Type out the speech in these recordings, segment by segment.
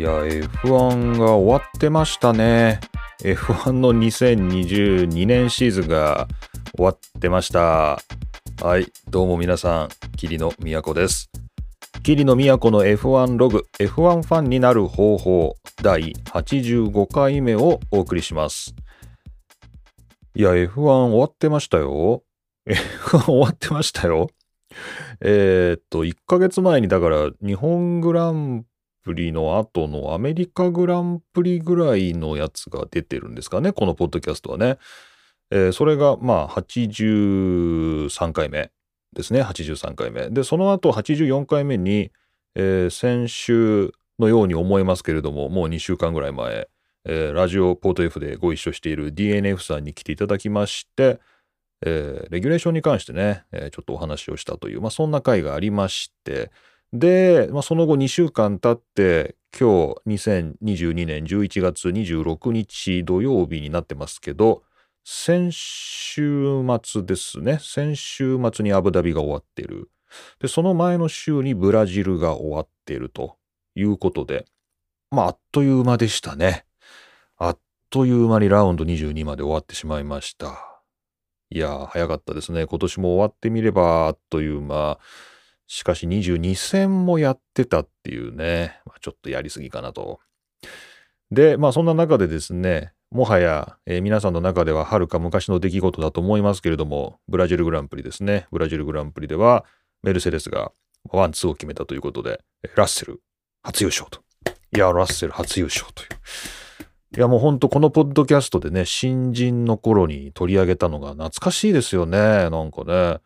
いや、F1 が終わってましたね。F1 の2022年シーズンが終わってました。はい、どうも皆さん、桐野都です。桐野都の F1 ログ、F1 ファンになる方法、第85回目をお送りします。いや、F1 終わってましたよ。F1 終わってましたよ。えー、っと、1ヶ月前にだから日本グランプリの後のアメリカグランプリぐらいのやつが出てるんですかね、このポッドキャストはね。えー、それがまあ83回目ですね、83回目。で、その後84回目に、えー、先週のように思えますけれども、もう2週間ぐらい前、えー、ラジオポート F でご一緒している DNF さんに来ていただきまして、えー、レギュレーションに関してね、えー、ちょっとお話をしたという、まあ、そんな回がありまして、で、まあ、その後2週間経って、今日2022年11月26日土曜日になってますけど、先週末ですね。先週末にアブダビが終わってる。で、その前の週にブラジルが終わってるということで、まあ、あっという間でしたね。あっという間にラウンド22まで終わってしまいました。いや、早かったですね。今年も終わってみれば、あっという間。しかし22戦もやってたっていうね、まあ、ちょっとやりすぎかなと。で、まあそんな中でですね、もはや、えー、皆さんの中でははるか昔の出来事だと思いますけれども、ブラジルグランプリですね。ブラジルグランプリでは、メルセデスがワンツーを決めたということで、ラッセル初優勝と。いや、ラッセル初優勝という。いやもうほんとこのポッドキャストでね、新人の頃に取り上げたのが懐かしいですよね。なんかね。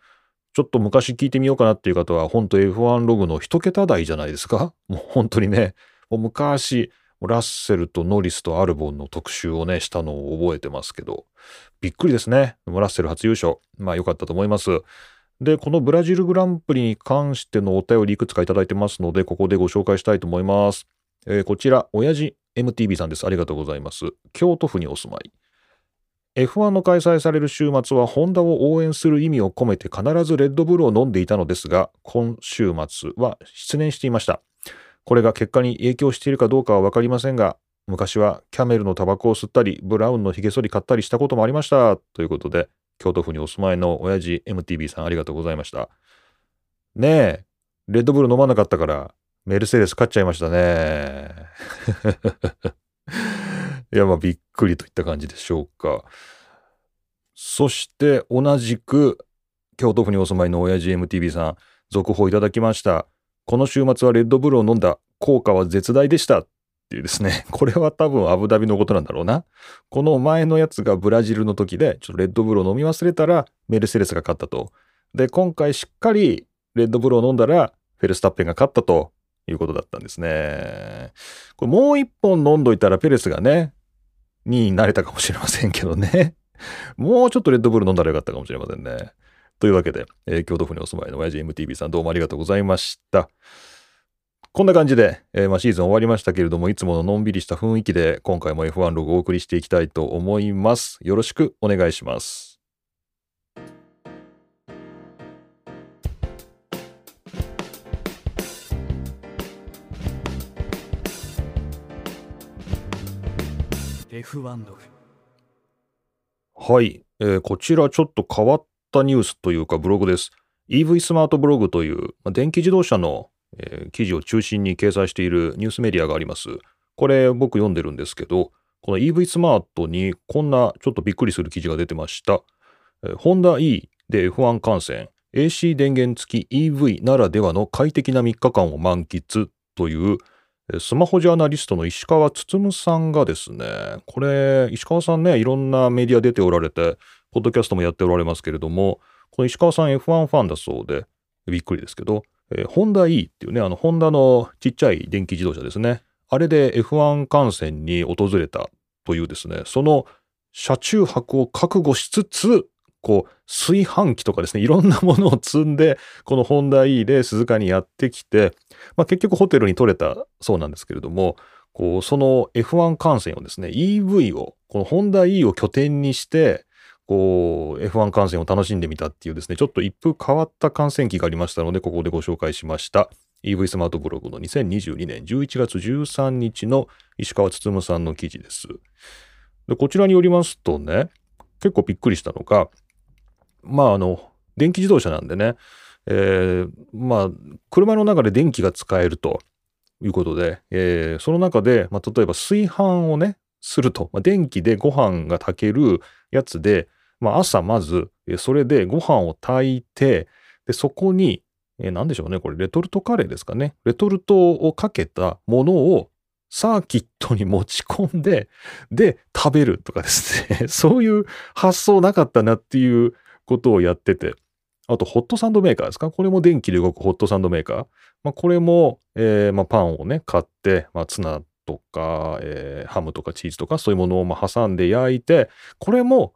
ちょっと昔聞いてみようかなっていう方は、ほんと F1 ログの一桁台じゃないですか？もう本当にね、もう昔、ラッセルとノリスとアルボンの特集をね、したのを覚えてますけど、びっくりですね。ラッセル初優勝。まあ良かったと思います。で、このブラジルグランプリに関してのお便りいくつかいただいてますので、ここでご紹介したいと思います。えー、こちら、親父 MTV さんです。ありがとうございます。京都府にお住まい。F1 の開催される週末はホンダを応援する意味を込めて必ずレッドブルを飲んでいたのですが、今週末は失念していました。これが結果に影響しているかどうかは分かりませんが、昔はキャメルのタバコを吸ったり、ブラウンの髭剃り買ったりしたこともありました。ということで、京都府にお住まいの親父 MTV さんありがとうございました。ねえ、レッドブル飲まなかったから、メルセデス勝っちゃいましたね。いや、まあ、びっくりといった感じでしょうか。そして、同じく、京都府にお住まいの親父 MTV さん、続報いただきました。この週末はレッドブルを飲んだ。効果は絶大でした。っていうですね。これは多分アブダビのことなんだろうな。この前のやつがブラジルの時で、ちょっとレッドブルを飲み忘れたら、メルセデスが勝ったと。で、今回しっかりレッドブルを飲んだら、フェルスタッペンが勝ったということだったんですね。これもう一本飲んどいたらペレスがね、になれたかもしれませんけどね。もうちょっとレッドブル飲んだらよかったかもしれませんね。というわけで、えー、京都府にお住まいの親父 MTV さんどうもありがとうございました。こんな感じで、えー、まあ、シーズン終わりましたけれども、いつもののんびりした雰囲気で今回も F1 ログをお送りしていきたいと思います。よろしくお願いします。F1 ログはい、えー、こちらちょっと変わったニュースというかブログです。EV スマートブログという、まあ、電気自動車の、えー、記事を中心に掲載しているニュースメディアがあります。これ僕読んでるんですけどこの EV スマートにこんなちょっとびっくりする記事が出てました、えー、ホンダ E で F1 観戦 AC 電源付き EV ならではの快適な3日間を満喫というスマホジャーナリストの石川進さんがですね、これ、石川さんね、いろんなメディア出ておられて、ポッドキャストもやっておられますけれども、この石川さん F1 ファンだそうで、びっくりですけど、えー、ホンダ E っていうね、あの、ホンダのちっちゃい電気自動車ですね。あれで F1 観戦に訪れたというですね、その車中泊を覚悟しつつ、こう、炊飯器とかですね、いろんなものを積んで、このホンダ E で鈴鹿にやってきて、まあ、結局ホテルに取れたそうなんですけれども、こう、その F1 観戦をですね、EV を、このホンダ E を拠点にして、こう、F1 観戦を楽しんでみたっていうですね、ちょっと一風変わった観戦機がありましたので、ここでご紹介しました。EV スマートブログの2022年11月13日の石川つさんの記事です。でこちらによりますとね、結構びっくりしたのが、まああの、電気自動車なんでね、えー、まあ、車の中で電気が使えるということで、えー、その中で、まあ、例えば炊飯をね、すると、まあ、電気でご飯が炊けるやつで、まあ、朝まず、それでご飯を炊いて、で、そこに、えー、何でしょうね、これ、レトルトカレーですかね。レトルトをかけたものをサーキットに持ち込んで、で、食べるとかですね。そういう発想なかったなっていうことをやってて。あと、ホットサンドメーカーですか？これも電気で動くホットサンドメーカー。まあ、これも、えー、まあ、パンをね、買って、まあ、ツナとか、えー、ハムとかチーズとかそういうものをま挟んで焼いて、これも、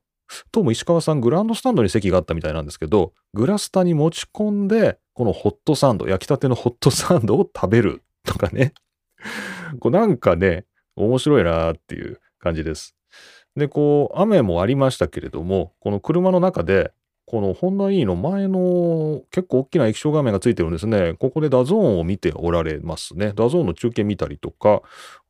どうも石川さんグランドスタンドに席があったみたいなんですけど、グラスタに持ち込んで、このホットサンド、焼きたてのホットサンドを食べるとかね。こうなんかね、面白いなっていう感じです。で、こう、雨もありましたけれども、この車の中で、このホンダ E の前の結構大きな液晶画面がついてるんですね。ここで DAZN を見ておられますね。 DAZN の中継見たりとか、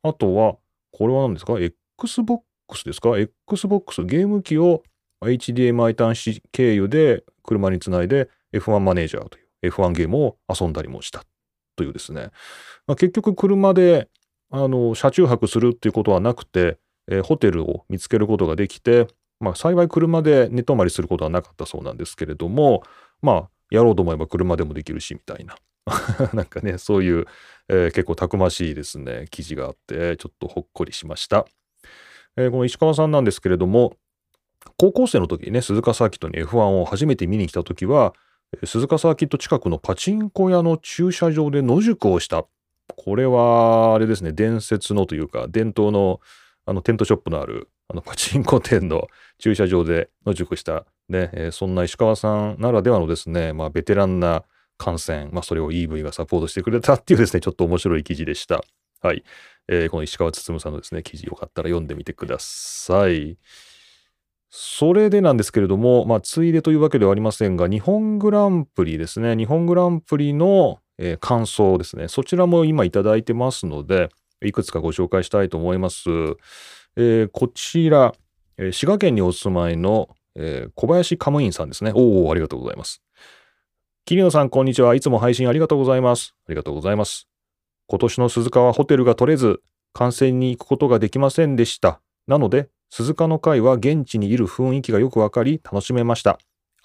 あとは、これは何ですか ?Xbox ですか ?Xbox ゲーム機を HDMI 端子経由で車につないで F1 マネージャーという F1 ゲームを遊んだりもしたというですね。まあ、結局車であの車中泊するっていうことはなくて、えー、ホテルを見つけることができて、まあ、幸い車で寝泊まりすることはなかったそうなんですけれども、まあ、やろうと思えば車でもできるし、みたいな。なんかね、そういう、えー、結構たくましいですね、記事があって、ちょっとほっこりしました。えー、この石川さんなんですけれども、高校生の時にね、鈴鹿サーキットに F1 を初めて見に来た時は、鈴鹿サーキット近くのパチンコ屋の駐車場で野宿をした。これは、あれですね、伝説のというか、伝統のあのテントショップのあるあのパチンコ店の駐車場で野宿したね、えー、そんな石川さんならではのですね、まあ、ベテランな観戦、まあ、それを EV がサポートしてくれたっていうですね、ちょっと面白い記事でした。はい。えー、この石川進さんのですね、記事よかったら読んでみてください。それでなんですけれども、まあ、ついでというわけではありませんが、日本グランプリですね、日本グランプリの、えー、感想ですね、そちらも今いただいてますので、いくつかご紹介したいと思います。えー、こちら、えー、滋賀県にお住まいの、えー、小林カムインさんですね。おお、ありがとうございます。桐野さん、こんにちは。いつも配信ありがとうございます。ありがとうございます。今年の鈴鹿はホテルが取れず、観戦に行くことができませんでした。なので、鈴鹿の会は現地にいる雰囲気がよくわかり、楽しめました。あ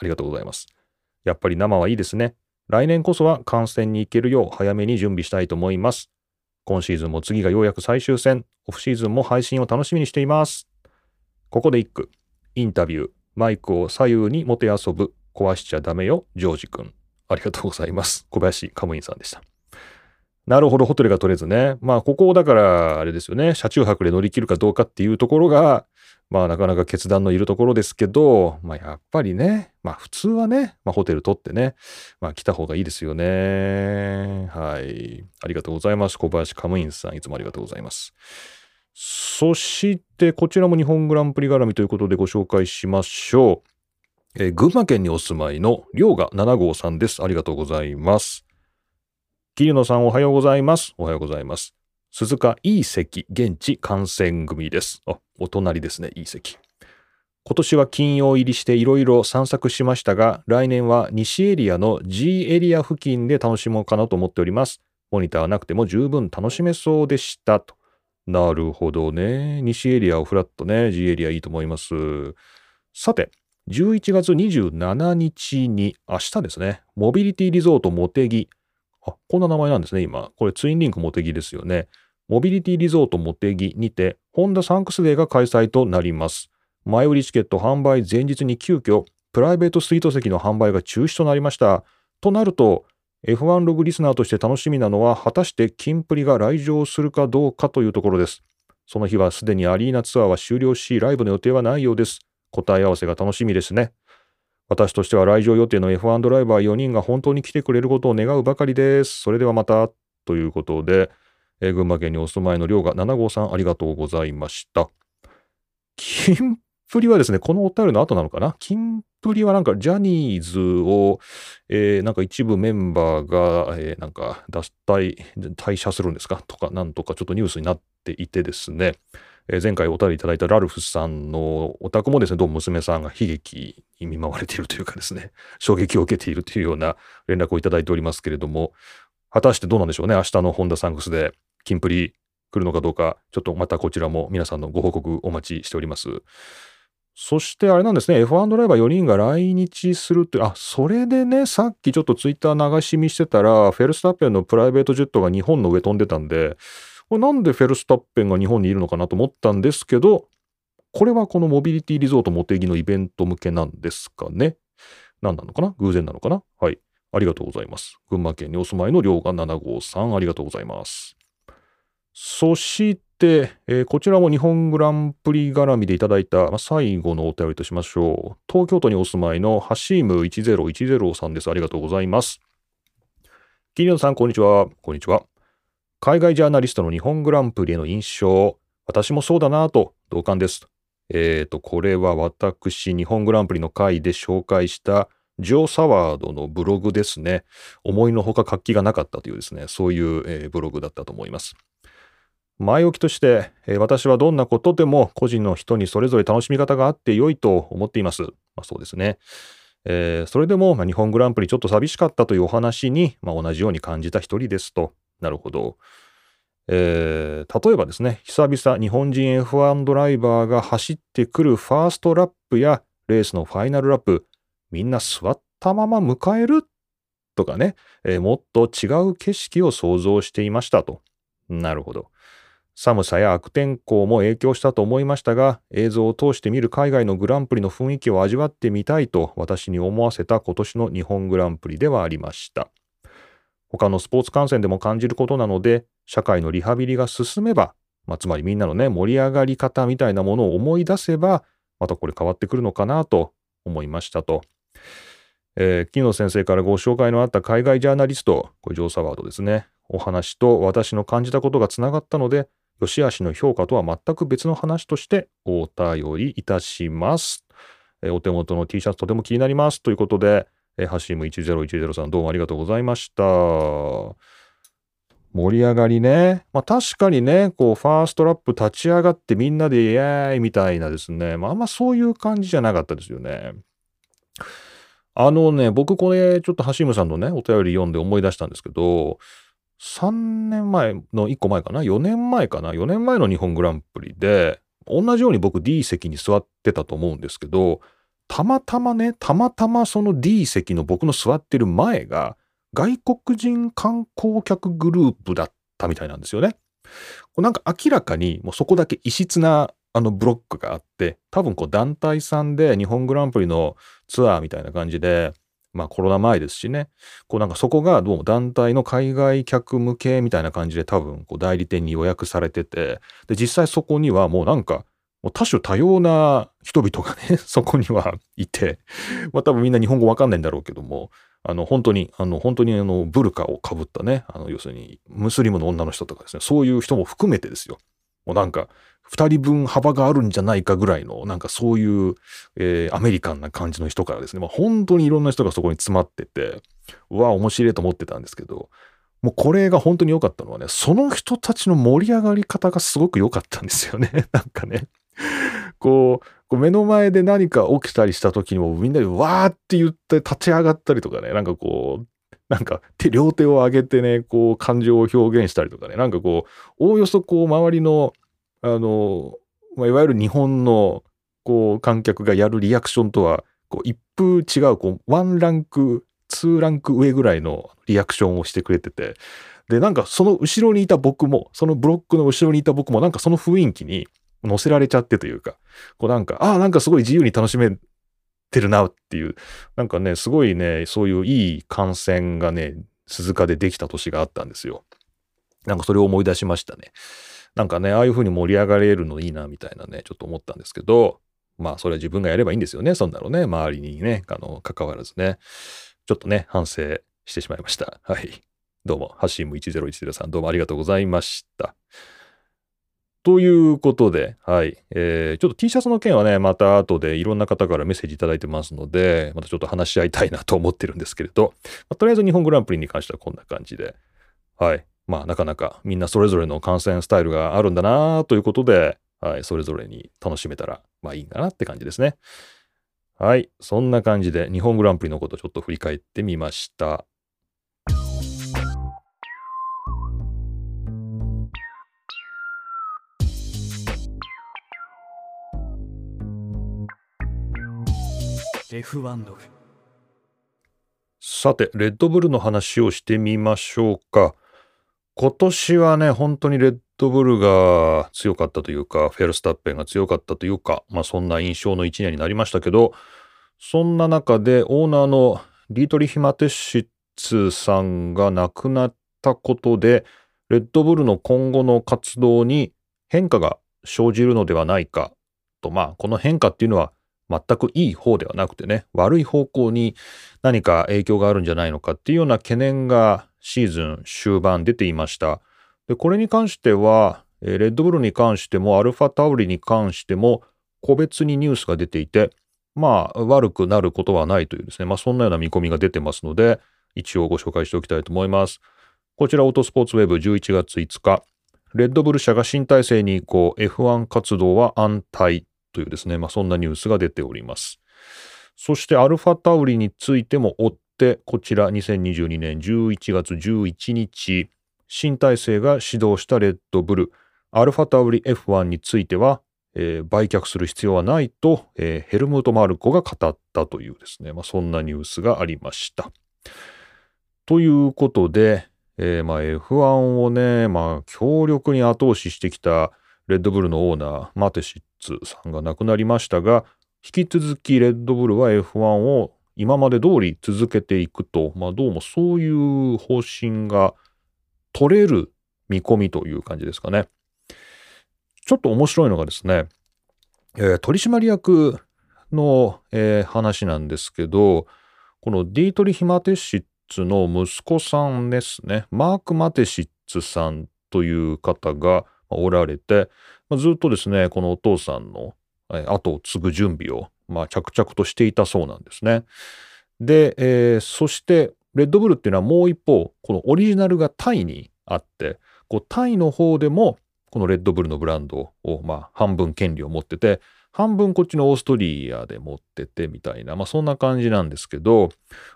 りがとうございます。やっぱり生はいいですね。来年こそは観戦に行けるよう早めに準備したいと思います。今シーズンも次がようやく最終戦、オフシーズンも配信を楽しみにしています。ここで一句。インタビュー。マイクを左右にもてあそぶ。壊しちゃダメよ、ジョージ君。ありがとうございます。小林カムインさんでした。なるほど、ホテルが取れずね。まあ、ここをだから、あれですよね。車中泊で乗り切るかどうかっていうところが、まあ、なかなか決断のいるところですけど、まあ、やっぱりね、まあ、普通はね、まあ、ホテル取ってね、まあ、来た方がいいですよね。はい。ありがとうございます。小林カムインさん、いつもありがとうございます。そして、こちらも日本グランプリ絡みということでご紹介しましょう。えー、群馬県にお住まいの龍河7号さんです。ありがとうございます。桐野さんおはようございます。おはようございます。鈴鹿いい席現地観戦組です。あ、お隣ですね、いい席。今年は金曜入りしていろいろ散策しましたが、来年は西エリアの G エリア付近で楽しもうかなと思っております。モニターなくても十分楽しめそうでしたと。なるほどね。西エリアをフラットね、G エリアいいと思います。さて、11月27日に明日ですね、モビリティリゾートモテギ。あ、こんな名前なんですね、今。これツインリンクモテギですよね。モビリティリゾートモテギにて、ホンダサンクスデーが開催となります。前売りチケット販売前日に急遽、プライベートスイート席の販売が中止となりました。となると、F1 ログリスナーとして楽しみなのは、果たしてキンプリが来場するかどうかというところです。その日はすでにアリーナツアーは終了し、ライブの予定はないようです。答え合わせが楽しみですね。私としては来場予定の F1 ドライバー4人が本当に来てくれることを願うばかりです。それではまた。ということで、群馬県にお住まいの量が7号さんありがとうございました。キンプリはですね、このお便りの後なのかな？キンプリはなんかジャニーズを、えー、なんか一部メンバーが、えー、なんか脱退、退社するんですか？とか、なんとかちょっとニュースになっていてですね、えー、前回お便りいただいたラルフさんのお宅もですね、どうも娘さんが悲劇に見舞われているというかですね、衝撃を受けているというような連絡をいただいておりますけれども、果たしてどうなんでしょうね、明日のホンダサンクスで、キンプリ来るのかどうか、ちょっとまたこちらも皆さんのご報告お待ちしております。そしてあれなんですね、F1 ドライバー4人が来日するって、あ、それでね、さっきちょっとツイッター流し見してたら、フェルスタッペンのプライベートジェットが日本の上飛んでたんで、これなんでフェルスタッペンが日本にいるのかなと思ったんですけど、これはこのモビリティリゾートモテギのイベント向けなんですかね。何なのかな？偶然なのかな？はい。ありがとうございます。群馬県にお住まいのりょうが7号さん、ありがとうございます。そして、えー、こちらも日本グランプリ絡みでいただいた、まあ、最後のお便りとしましょう。東京都にお住まいのハシーム1010さんです。ありがとうございます。キリノさん、こんにちは。こんにちは。海外ジャーナリストの日本グランプリへの印象、私もそうだなと同感です。えっ、ー、と、これは私、日本グランプリの回で紹介したジョー・サワードのブログですね。思いのほか活気がなかったというですね、そういう、えー、ブログだったと思います。前置きとして、えー、私はどんなことでも個人の人にそれぞれ楽しみ方があって良いと思っています。まあ、そうですね。えー、それでも、まあ、日本グランプリちょっと寂しかったというお話に、まあ、同じように感じた一人ですと。なるほど。えー、例えばですね、久々日本人 F1 ドライバーが走ってくるファーストラップやレースのファイナルラップ、みんな座ったまま迎える？とかね、えー、もっと違う景色を想像していましたと。なるほど。寒さや悪天候も影響したと思いましたが、映像を通して見る海外のグランプリの雰囲気を味わってみたいと私に思わせた今年の日本グランプリではありました。他のスポーツ観戦でも感じることなので、社会のリハビリが進めば、まあ、つまりみんなのね、盛り上がり方みたいなものを思い出せば、またこれ変わってくるのかなと思いましたと。えー、木野先生からご紹介のあった海外ジャーナリスト、これジョー・サワードですね。お話と私の感じたことがつながったので、良し悪しの評価とは全く別の話としてお便りいたします。えー、お手元の T シャツとても気になります。ということで、えー、ハシーム1010さんどうもありがとうございました。盛り上がりね。まあ確かにね、こう、ファーストラップ立ち上がってみんなでイエーイみたいなですね。まああんまそういう感じじゃなかったですよね。あのね、僕これちょっとハシムさんのね、お便り読んで思い出したんですけど、3年前の1個前かな ?4 年前かな ?4 年前の日本グランプリで、同じように僕 D 席に座ってたと思うんですけど、たまたまね、たまたまその D 席の僕の座ってる前が、外国人観光客グループだったみたいなんですよね。なんか明らかにもうそこだけ異質なあのブロックがあって、多分こう団体さんで日本グランプリのツアーみたいな感じで、まあコロナ前ですしね、こうなんかそこがどうも団体の海外客向けみたいな感じで多分こう代理店に予約されてて、で実際そこにはもうなんかもう多種多様な人々がね、そこにはいて、まあ多分みんな日本語わかんないんだろうけども、あの本当に、あの本当にあのブルカをかぶったね、あの要するにムスリムの女の人とかですね、そういう人も含めてですよ。もうなんか2人分幅があるんじゃないかぐらいの、なんかそういう、えー、アメリカンな感じの人からですね、まあ、本当にいろんな人がそこに詰まってて、うわ、面白いと思ってたんですけど、もうこれが本当に良かったのはね、その人たちの盛り上がり方がすごく良かったんですよね。なんかね。こう、こう目の前で何か起きたりした時にもみんなでわーって言って立ち上がったりとかね、なんかこう、なんか手、両手を上げてね、こう感情を表現したりとかね、なんかこう、おおよそこう周りのあの、まあ、いわゆる日本のこう観客がやるリアクションとはこう一風違うこうワンランクツーランク上ぐらいのリアクションをしてくれててでなんかその後ろにいた僕もそのブロックの後ろにいた僕もなんかその雰囲気に乗せられちゃってというかこうなんかああなんかすごい自由に楽しめてるなっていうなんかねすごいねそういういい観戦がね鈴鹿でできた年があったんですよ。なんかそれを思い出しましたね。なんかね、ああいう風に盛り上がれるのいいな、みたいなね、ちょっと思ったんですけど、まあ、それは自分がやればいいんですよね。そんなのね、周りにね、あの、関わらずね。ちょっとね、反省してしまいました。はい。どうも、ハッシーム1010さん、どうもありがとうございました。ということで、はい。えー、ちょっと T シャツの件はね、また後でいろんな方からメッセージいただいてますので、またちょっと話し合いたいなと思ってるんですけれど、まあ、とりあえず日本グランプリに関してはこんな感じで、はい。まあ、なかなかみんなそれぞれの観戦スタイルがあるんだなということで、はい。それぞれに楽しめたら、まあいいかなって感じですね。はい。そんな感じで日本グランプリのことちょっと振り返ってみました。F1 ログさて、レッドブルの話をしてみましょうか。今年はね、本当にレッドブルが強かったというか、フェルスタッペンが強かったというか、まあそんな印象の一年になりましたけど、そんな中でオーナーのディートリヒ・マテシッツさんが亡くなったことで、レッドブルの今後の活動に変化が生じるのではないかと、まあこの変化っていうのは全くいい方ではなくてね、悪い方向に何か影響があるんじゃないのかっていうような懸念がシーズン終盤出ていました。で、これに関しては、レッドブルに関してもアルファタウリに関しても個別にニュースが出ていて、まあ悪くなることはないというですね、まあそんなような見込みが出てますので、一応ご紹介しておきたいと思います。こちらオートスポーツウェブ11月5日、レッドブル社が新体制に移行、F1 活動は安泰というですね、まあ、そんなニュースが出ております。そしてアルファタウリについても追って、こちら2022年11月11日、新体制が始動したレッドブル、アルファタウリ F1 については、えー、売却する必要はないと、えー、ヘルムート・マルコが語ったというですね、まあ、そんなニュースがありました。ということで、えー、まあ F1 をね、まあ強力に後押ししてきたレッドブルのオーナー、マテシッツさんが亡くなりましたが、引き続きレッドブルは F1 を今まで通り続けていくと、まあどうもそういう方針が取れる見込みという感じですかね。ちょっと面白いのがですね、えー、取締役の、えー、話なんですけど、このディートリヒ・マテシッツの息子さんですね、マーク・マテシッツさんという方が、おられて、まあ、ずっとですね、このお父さんの後を継ぐ準備を、まあ、着々としていたそうなんですね。で、えー、そして、レッドブルっていうのはもう一方、このオリジナルがタイにあって、こうタイの方でも、このレッドブルのブランドを、まあ、半分権利を持ってて、半分こっちのオーストリアで持っててみたいな、まあ、そんな感じなんですけど、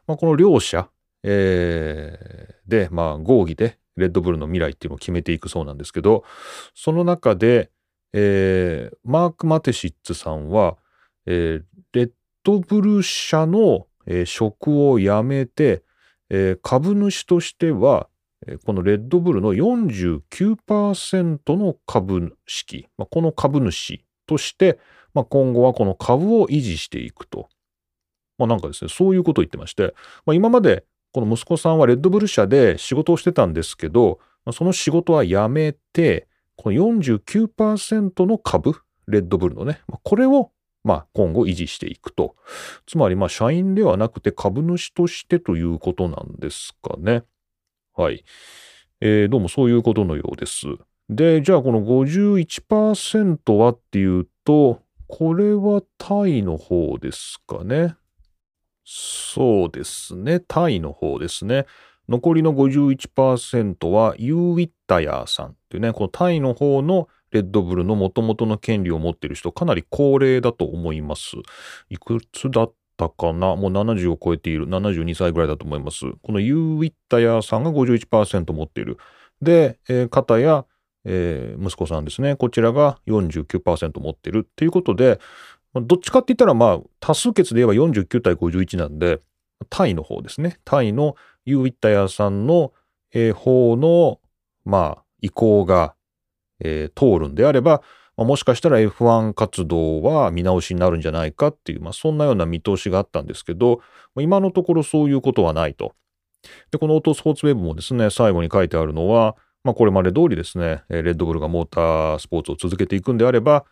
まあ、この両者、えー、で、まあ、合議でレッドブルの未来っていうのを決めていくそうなんですけど、その中で、えー、マーク・マテシッツさんは、えー、レッドブル社の、えー、職を辞めて、えー、株主としては、このレッドブルの49%の株式、まあ、この株主として、まあ、今後はこの株を維持していくと。まあ、なんかですね、そういうことを言ってまして、まあ、今までこの息子さんはレッドブル社で仕事をしてたんですけど、その仕事は辞めて、この49%の株、レッドブルのね、これをまあ今後維持していくと。つまりまあ社員ではなくて株主としてということなんですかね。はい。えー、どうもそういうことのようです。で、じゃあこの51%はっていうと、これはタイの方ですかね。そうですね。タイの方ですね。残りの51%はユーウィッタヤーさんっていうね、このタイの方のレッドブルの元々の権利を持っている人、かなり高齢だと思います。いくつだったかな？もう70を超えている。72歳ぐらいだと思います。このユーウィッタヤーさんが51%持っている。で、えー、方や、えー、息子さんですね。こちらが49%持っているっていうことで、どっちかって言ったら、まあ、多数決で言えば49対51なんで、タイの方ですね。タイのユーウィッタヤさんの、えー、方の、まあ、意向が、えー、通るんであれば、まあ、もしかしたら F1 活動は見直しになるんじゃないかっていう、まあ、そんなような見通しがあったんですけど、今のところそういうことはないと。で、このオートスポーツウェブもですね、最後に書いてあるのは、まあ、これまで通りですね、レッドブルがモータースポーツを続けていくんであれば、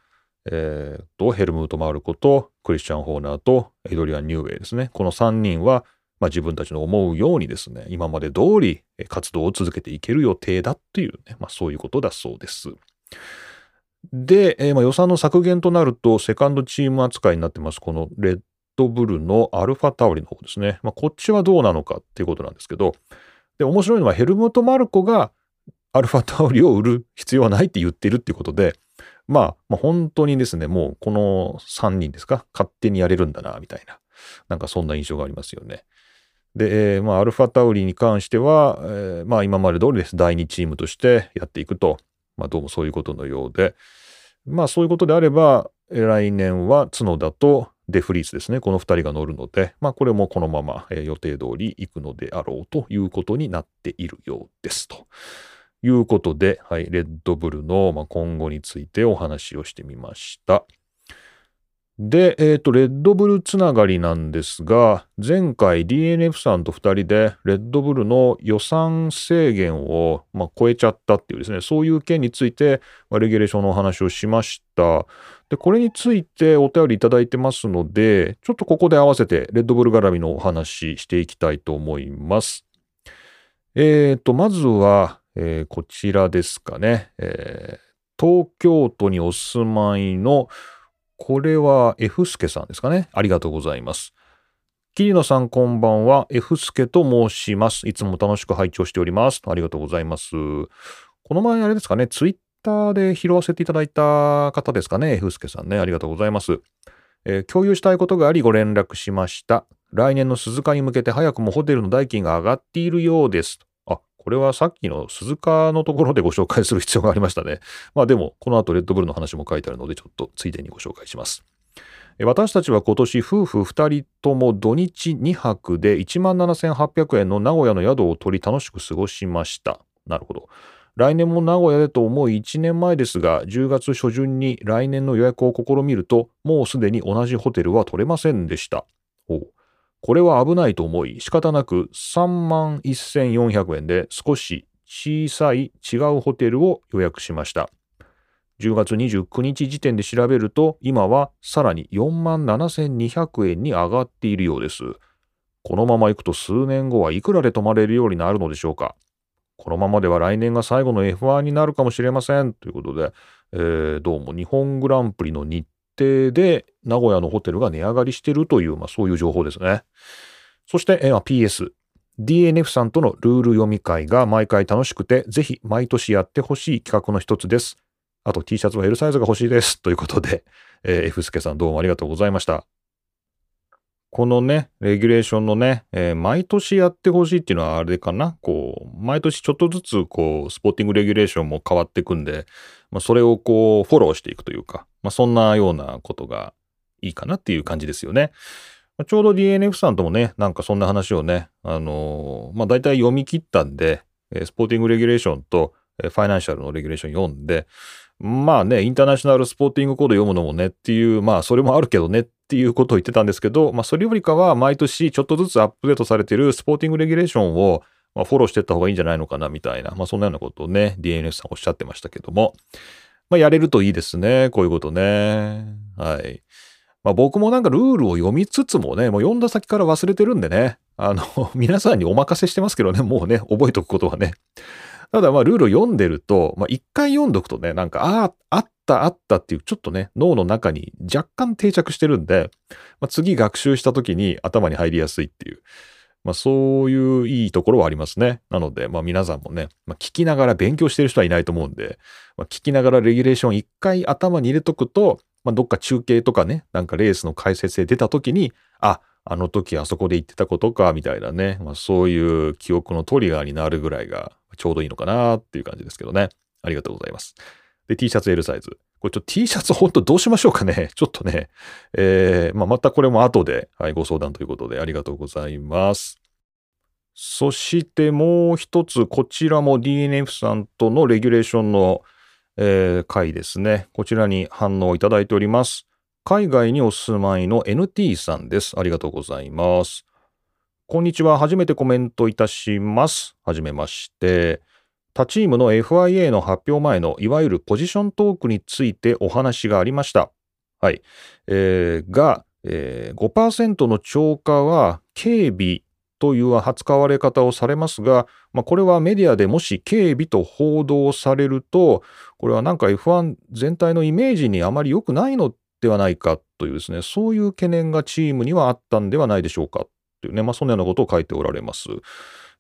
えー、と、ヘルムート・マルコとクリスチャン・ホーナーとエドリアン・ニューウェイですね。この3人は、まあ、自分たちの思うようにですね、今まで通り活動を続けていける予定だっていうね、まあ、そういうことだそうです。で、えー、まあ予算の削減となると、セカンドチーム扱いになってます、このレッドブルのアルファタオリの方ですね。まあ、こっちはどうなのかっていうことなんですけど、で、面白いのはヘルムト・マルコがアルファタオリを売る必要はないって言ってるっていうことで、まあ、まあ、本当にですね、もうこの3人ですか、勝手にやれるんだな、みたいな、なんかそんな印象がありますよね。で、えー、まあ、アルファタウリに関しては、えー、まあ、今まで通りです。第2チームとしてやっていくと。まあ、どうもそういうことのようで、まあ、そういうことであれば、来年は角田とデフリースですね。この2人が乗るので、まあ、これもこのまま、えー、予定通り行くのであろうということになっているようですと。いうことで、はい、レッドブルの、ま、今後についてお話をしてみました。で、えっ、ー、と、レッドブルつながりなんですが、前回 DNF さんと2人で、レッドブルの予算制限を、まあ、超えちゃったっていうですね、そういう件について、レギュレーションのお話をしました。で、これについてお便りいただいてますので、ちょっとここで合わせて、レッドブル絡みのお話していきたいと思います。えっ、ー、と、まずは、えー、こちらですかね、え東京都にお住まいのこれは F 助さんですかね。ありがとうございます。桐野さんこんばんは。F 助と申します。いつも楽しく拝聴しております。ありがとうございます。この前あれですかね、ツイッターで拾わせていただいた方ですかね。F 助さんね。ありがとうございます。えー、共有したいことがありご連絡しました。来年の鈴鹿に向けて早くもホテルの代金が上がっているようです。これはさっきの鈴鹿のところでご紹介する必要がありましたね。まあでも、この後レッドブルの話も書いてあるので、ちょっとついでにご紹介します。私たちは今年夫婦2人とも土日2泊で17,800円の名古屋の宿を取り楽しく過ごしました。なるほど。来年も名古屋でと思い1年前ですが、10月初旬に来年の予約を試みると、もうすでに同じホテルは取れませんでした。これは危ないと思い、仕方なく3万1400円で少し小さい違うホテルを予約しました。10月29日時点で調べると、今はさらに4万7200円に上がっているようです。このまま行くと数年後はいくらで泊まれるようになるのでしょうか。このままでは来年が最後の F1 になるかもしれません。ということで、えー、どうも日本グランプリの日定で名古屋のホテルが値上がりしているという、まあ、そういう情報ですね。そして、えー、PS。DNF さんとのルール読み会が毎回楽しくて、ぜひ毎年やってほしい企画の一つです。あと T シャツは L サイズが欲しいです。ということで、えー、F 助さんどうもありがとうございました。このね、レギュレーションのね、えー、毎年やってほしいっていうのはあれかな？こう、毎年ちょっとずつ、こう、スポーティングレギュレーションも変わっていくんで、まあ、それをこう、フォローしていくというか、まあ、そんなようなことがいいかなっていう感じですよね。まあ、ちょうど DNF さんともね、なんかそんな話をね、あのー、まあ、大体読み切ったんで、スポーティングレギュレーションとファイナンシャルのレギュレーション読んで、まあね、インターナショナルスポーティングコード読むのもねっていう、まあそれもあるけどねっていうことを言ってたんですけど、まあそれよりかは毎年ちょっとずつアップデートされてるスポーティングレギュレーションをまあ、フォローしてった方がいいんじゃないのかなみたいな、まあそんなようなことをね、DNS さんおっしゃってましたけども、まあやれるといいですね、こういうことね。はい。まあ僕もなんかルールを読みつつもね、もう読んだ先から忘れてるんでね、あの、皆さんにお任せしてますけどね、もうね、覚えておくことはね。ただまあルールを読んでると、まあ一回読んどくとね、なんか、ああ、あったあったっていうちょっとね、脳の中に若干定着してるんで、まあ、次学習した時に頭に入りやすいっていう。まあそういういいところはありますね。なので、まあ皆さんもね、まあ、聞きながら勉強してる人はいないと思うんで、まあ、聞きながらレギュレーション一回頭に入れとくと、まあどっか中継とかね、なんかレースの解説で出た時に、あ、あの時あそこで言ってたことか、みたいなね、まあそういう記憶のトリガーになるぐらいがちょうどいいのかなっていう感じですけどね。ありがとうございます。で、T シャツ L サイズ。これちょっと T シャツほんとどうしましょうかね。ちょっとね、えー、まあ、またこれも後で、はい、ご相談ということでありがとうございます。そしてもう一つ、こちらも DNF さんとのレギュレーションの、えー、回ですね。こちらに反応いただいております。海外にお住まいの NT さんです。ありがとうございます。こんにちは。初めてコメントいたします。はじめまして。他チームの FIA の発表前のいわゆるポジショントークについてお話がありました。はい。えー、が、えー、5%の超過は警備という扱われ方をされますが、まあ、これはメディアでもし警備と報道されると、これはなんか F1 全体のイメージにあまり良くないのではないかというですね、そういう懸念がチームにはあったんではないでしょうかというね、まあ、そのようなことを書いておられます。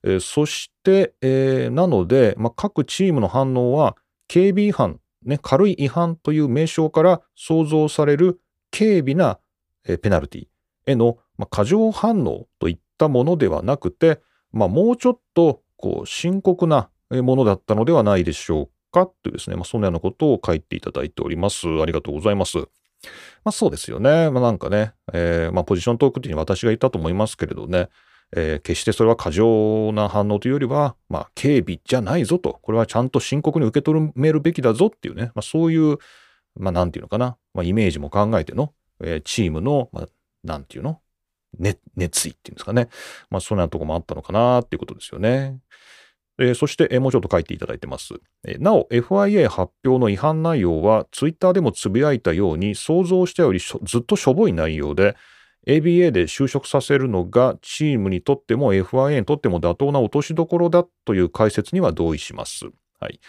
えー、そして、えー、なので、まあ、各チームの反応は、警備違反、ね、軽い違反という名称から想像される軽微な、えー、ペナルティへの、まあ、過剰反応といったものではなくて、まあ、もうちょっとこう深刻なものだったのではないでしょうかというですね、まあ、そのようなことを書いていただいております。ありがとうございます。まあそうですよね。まあなんかね、えー、まあポジショントークっていうに私が言ったと思いますけれどね、えー、決してそれは過剰な反応というよりは、まあ警備じゃないぞと、これはちゃんと深刻に受け止めるべきだぞっていうね、まあそういう、まあなんていうのかな、まあイメージも考えての、えー、チームの、まあなんていうの、ね、熱意っていうんですかね。まあそんなとこもあったのかなっていうことですよね。えー、そして、えー、もうちょっと書いていただいてます。えー、なお、FIA 発表の違反内容は、ツイッターでもつぶやいたように、想像したよりずっとしょぼい内容で、ABA で就職させるのがチームにとっても FIA にとっても妥当な落としどころだという解説には同意します。はい、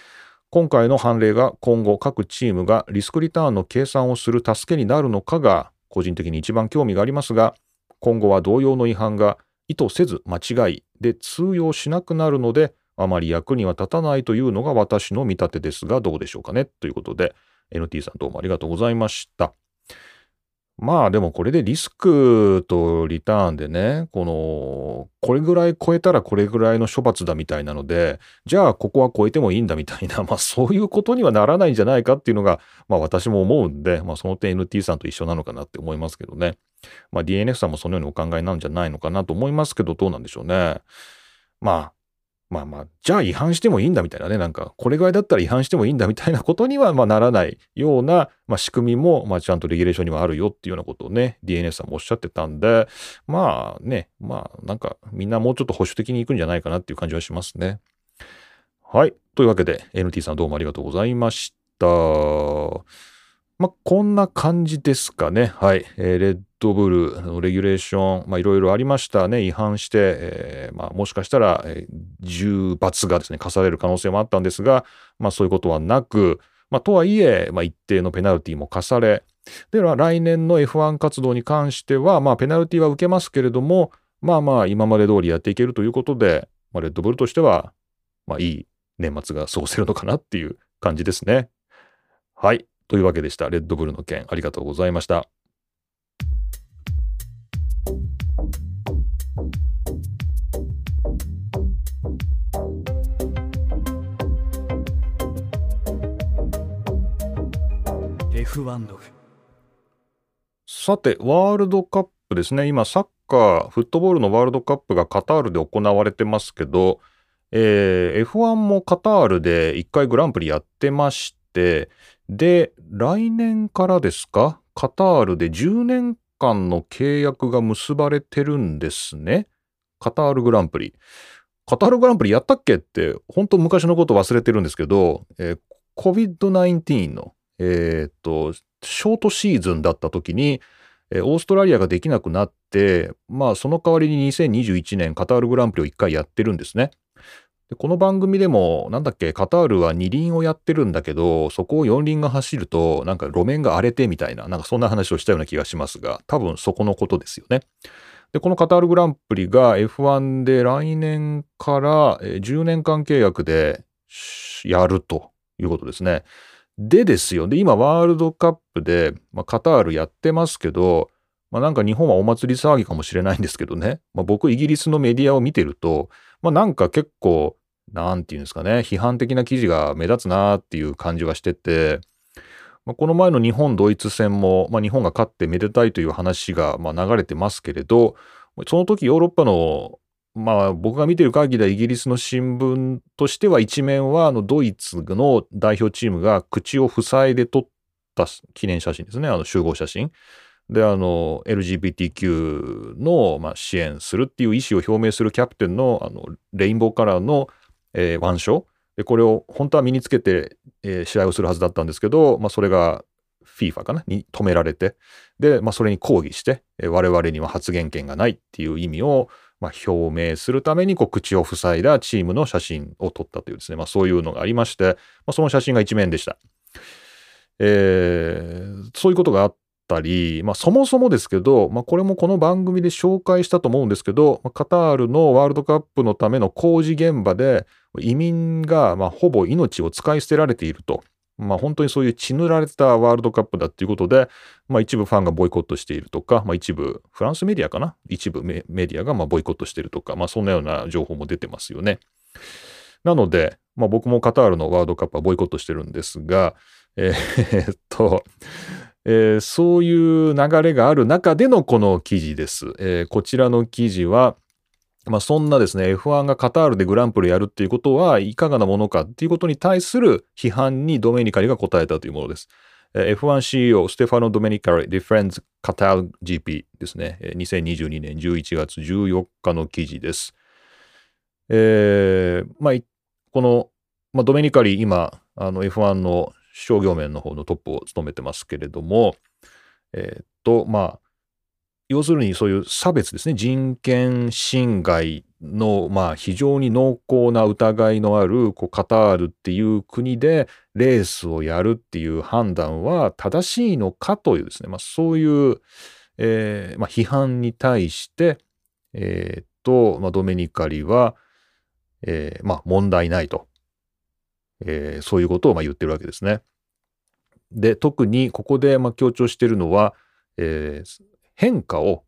今回の判例が今後各チームがリスクリターンの計算をする助けになるのかが個人的に一番興味がありますが、今後は同様の違反が意図せず間違いで通用しなくなるので、あまり役には立たないというのが私の見立てですが、どうでしょうかね？ということで、NT さんどうもありがとうございました。まあでもこれでリスクとリターンでね、この、これぐらい超えたらこれぐらいの処罰だみたいなので、じゃあここは超えてもいいんだみたいな、まあそういうことにはならないんじゃないかっていうのが、まあ私も思うんで、まあその点 NT さんと一緒なのかなって思いますけどね。まあ DNF さんもそのようにお考えなんじゃないのかなと思いますけど、どうなんでしょうね。まあまあまあ、じゃあ違反してもいいんだみたいなね、なんか、これぐらいだったら違反してもいいんだみたいなことには、まあならないような、まあ仕組みも、まあちゃんとレギュレーションにはあるよっていうようなことをね、DNS さんもおっしゃってたんで、まあね、まあなんか、みんなもうちょっと保守的に行くんじゃないかなっていう感じはしますね。はい。というわけで、NT さんどうもありがとうございました。まあ、こんな感じですかね。はい。えー、レッドブルのレギュレーション、いろいろありましたね。違反して、えー、まあ、もしかしたら、えー、重罰がですね、課される可能性もあったんですが、まあ、そういうことはなく、まあ、とはいえ、まあ、一定のペナルティも課され、では、来年の F1 活動に関しては、まあ、ペナルティは受けますけれども、まあまあ、今まで通りやっていけるということで、まあ、レッドブルとしては、まあ、いい年末が過ごせるのかなっていう感じですね。はい。というわけでした。レッドブルの件、ありがとうございました。F1 ログさて、ワールドカップですね。今、サッカー、フットボールのワールドカップがカタールで行われてますけど、えー、F1 もカタールで1回グランプリやってまして、で、来年からですか？カタールで10年間の契約が結ばれてるんですね。カタールグランプリ。カタールグランプリやったっけって、本当昔のこと忘れてるんですけど、えー、COVID-19 の、えー、っと、ショートシーズンだった時に、オーストラリアができなくなって、まあその代わりに2021年カタールグランプリを1回やってるんですね。でこの番組でも、なんだっけ、カタールは二輪をやってるんだけど、そこを四輪が走ると、なんか路面が荒れてみたいな、なんかそんな話をしたような気がしますが、多分そこのことですよね。で、このカタールグランプリが F1 で来年から10年間契約でやるということですね。でですよ。で、今ワールドカップで、まあ、カタールやってますけど、まあ、なんか日本はお祭り騒ぎかもしれないんですけどね。まあ、僕、イギリスのメディアを見てると、まあ、なんか結構、なんていうんですかね、批判的な記事が目立つなっていう感じはしてて、まあ、この前の日本ドイツ戦も、まあ、日本が勝ってめでたいという話がまあ流れてますけれど、その時ヨーロッパの、まあ、僕が見てる限りではイギリスの新聞としては一面はあのドイツの代表チームが口を塞いで撮った記念写真ですね、あの集合写真。で、あの、LGBTQ の、まあ、支援するっていう意思を表明するキャプテンの、あの、レインボーカラーの、えー、腕章。で、これを本当は身につけて、えー、試合をするはずだったんですけど、まあ、それが FIFA かな？に止められて、で、まあ、それに抗議して、えー、我々には発言権がないっていう意味を、まあ、表明するためにこう口を塞いだチームの写真を撮ったというですね、まあ、そういうのがありまして、まあ、その写真が一面でした。えー、そういうことがあったり、まあ、そもそもですけど、まあ、これもこの番組で紹介したと思うんですけど、カタールのワールドカップのための工事現場で移民がまほぼ命を使い捨てられていると。まあ、本当にそういう血塗られたワールドカップだっていうことで、まあ、一部ファンがボイコットしているとか、まあ、一部フランスメディアかな？一部メディアがまボイコットしているとか、まあ、そんなような情報も出てますよね。なので、まあ、僕もカタールのワールドカップはボイコットしてるんですが、えー、っと、えー、そういう流れがある中でのこの記事です。えー、こちらの記事は、まあ、そんなですね、F1 がカタールでグランプリやるっていうことはいかがなものかっていうことに対する批判にドメニカリが答えたというものです。F1CEO ステファノ・ドメニカリ Defends Qatar GP ですね。2022年11月14日の記事です。えー、まあ、この、まあ、ドメニカリ今、F1 の商業面の方のトップを務めてますけれども、えー、っと、まあ、要するにそういう差別ですね、人権侵害の、まあ、非常に濃厚な疑いのあるこうカタールっていう国でレースをやるっていう判断は正しいのかというですね、まあ、そういう、えーまあ、批判に対して、えー、っと、まあ、ドメニカリは、えー、まあ、問題ないと、えー、そういうことをまあ言ってるわけですね。で、特にここでまあ強調しているのは、えー、変化を、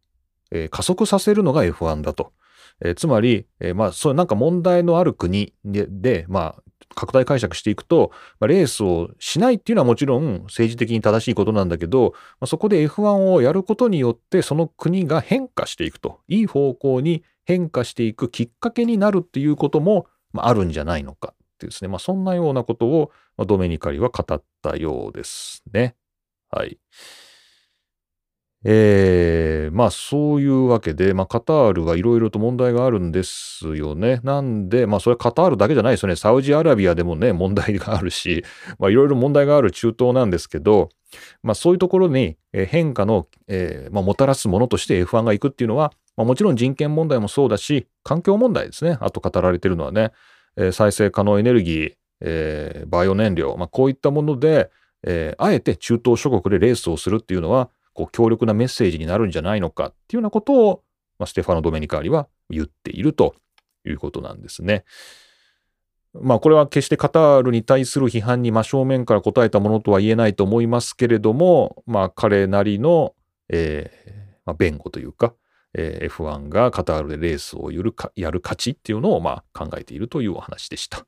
え、加速させるのが F1 だと。えー、つまり、えー、まあ、そうなんか問題のある国で、でまあ、拡大解釈していくと、まあ、レースをしないっていうのはもちろん政治的に正しいことなんだけど、まあ、そこで F1 をやることによってその国が変化していくといい方向に変化していくきっかけになるっていうことも、まあ、あるんじゃないのかってですね、まあ、そんなようなことを、まあ、ドメニカリは語ったようですね。はい。えー、まあそういうわけで、まあカタールはいろいろと問題があるんですよね。なんで、まあそれはカタールだけじゃないですよね。サウジアラビアでもね、問題があるし、まあいろいろ問題がある中東なんですけど、まあそういうところに変化の、えーまあ、もたらすものとして F1 が行くっていうのは、まあ、もちろん人権問題もそうだし、環境問題ですね。あと語られてるのはね、えー、再生可能エネルギー、えー、バイオ燃料、まあこういったもので、えー、あえて中東諸国でレースをするっていうのは、こう強力なメッセージになるんじゃないのかっていうようなことを、まあ、ステファノ・ドメニカーリは言っているということなんですね。まあこれは決してカタールに対する批判に真正面から答えたものとは言えないと思いますけれども、まあ彼なりの、えーまあ、弁護というか、えー、F1 がカタールでレースをやるかやる価値っていうのをまあ考えているというお話でした。ま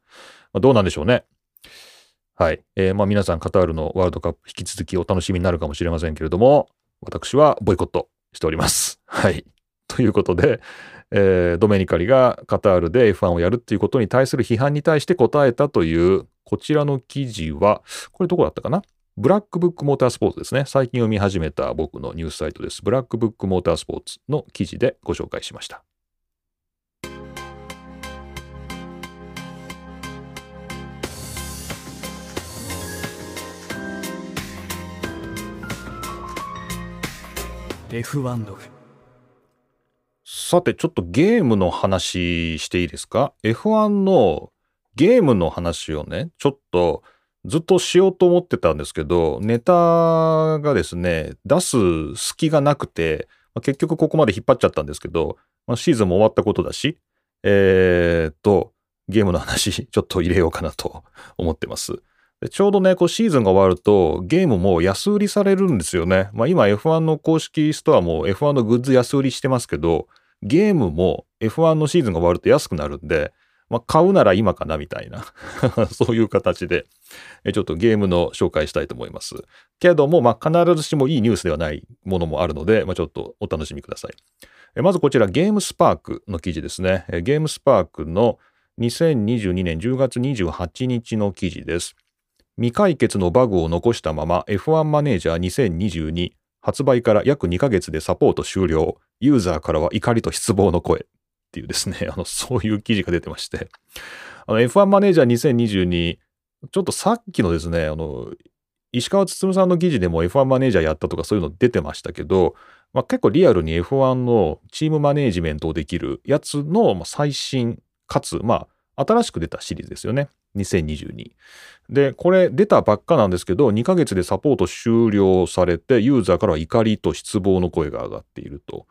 あ、どうなんでしょうね。はい。えー、まあ皆さんカタールのワールドカップ引き続きお楽しみになるかもしれませんけれども、私はボイコットしております。はい。ということで、えー、ドメニカリがカタールで F1 をやるっていうことに対する批判に対して答えたという、こちらの記事は、これどこだったかな？ブラックブックモータースポーツですね。最近読み始めた僕のニュースサイトです。ブラックブックモータースポーツの記事でご紹介しました。F1 ドルさてちょっとゲームの話していいですか？F1 のゲームの話をねちょっとずっとしようと思ってたんですけどネタがですね出す隙がなくて、まあ、結局ここまで引っ張っちゃったんですけど、まあ、シーズンも終わったことだしえー、っとゲームの話 ちょっと入れようかなと 思ってます。ちょうどね、こうシーズンが終わるとゲームも安売りされるんですよね。まあ今 F1 の公式ストアも F1 のグッズ安売りしてますけど、ゲームも F1 のシーズンが終わると安くなるんで、まあ買うなら今かなみたいな そういう形で、ちょっとゲームの紹介したいと思います。けども、まあ必ずしもいいニュースではないものもあるので、まあちょっとお楽しみください。まずこちらゲームスパークの記事ですね。ゲームスパークの2022年10月28日の記事です。未解決のバグを残したまま F1 マネージャー2022発売から約2ヶ月でサポート終了。ユーザーからは怒りと失望の声っていうですね、あの、そういう記事が出てまして。あの、F1 マネージャー2022、ちょっとさっきのですね、あの、石川つつむさんの記事でも F1 マネージャーやったとかそういうの出てましたけど、まあ、結構リアルに F1 のチームマネージメントをできるやつの最新かつ、まあ、新しく出たシリーズですよね。2022。で、これ出たばっかなんですけど、2ヶ月でサポート終了されて、ユーザーからは怒りと失望の声が上がっていると。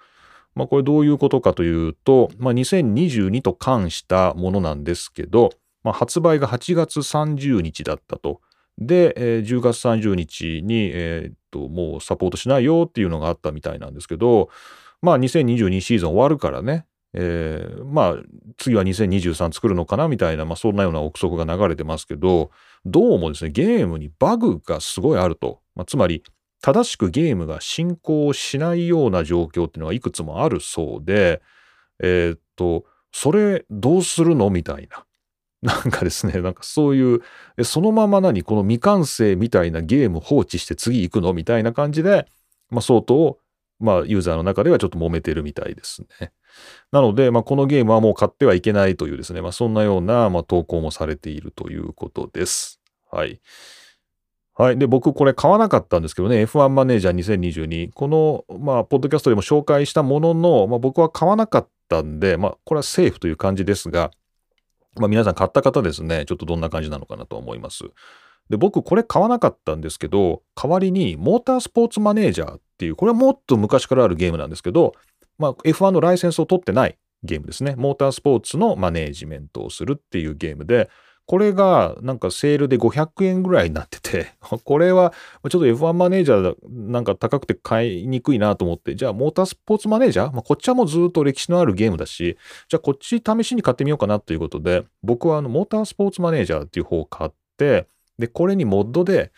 まあ、これどういうことかというと、まあ、2022と関したものなんですけど、まあ、発売が8月30日だったと。で、えー、10月30日に、えー、もうサポートしないよっていうのがあったみたいなんですけど、まあ2022シーズン終わるからね、えー、まあ次は2023作るのかなみたいな、まあそんなような憶測が流れてますけど、どうもですね、ゲームにバグがすごいあると。まあ、つまり、正しくゲームが進行しないような状況っていうのがいくつもあるそうで、えー、っと、それどうするのみたいな。なんかですね、なんかそういう、そのまま何、この未完成みたいなゲーム放置して次行くのみたいな感じで、まあ相当、まあユーザーの中ではちょっと揉めてるみたいですね。なので、まあこのゲームはもう買ってはいけないというですね、まあそんなような、まあ、投稿もされているということです。はい。はい。で、僕これ買わなかったんですけどね、F1 マネージャー2022。この、まあ、ポッドキャストでも紹介したものの、まあ僕は買わなかったんで、まあこれはセーフという感じですが、まあ、皆さん買った方ですね、ちょっとどんな感じなのかなと思います。で、僕これ買わなかったんですけど、代わりにモータースポーツマネージャーっていう、これはもっと昔からあるゲームなんですけど、まあ、F1 のライセンスを取ってないゲームですね。モータースポーツのマネージメントをするっていうゲームで、これがなんかセールで500円ぐらいになってて、これはちょっと F1 マネージャーなんか高くて買いにくいなと思って、じゃあモータースポーツマネージャー、まあ、こっちはもうずっと歴史のあるゲームだし、じゃあこっち試しに買ってみようかなということで、僕はあのモータースポーツマネージャーっていう方を買って、で、これにモッドで、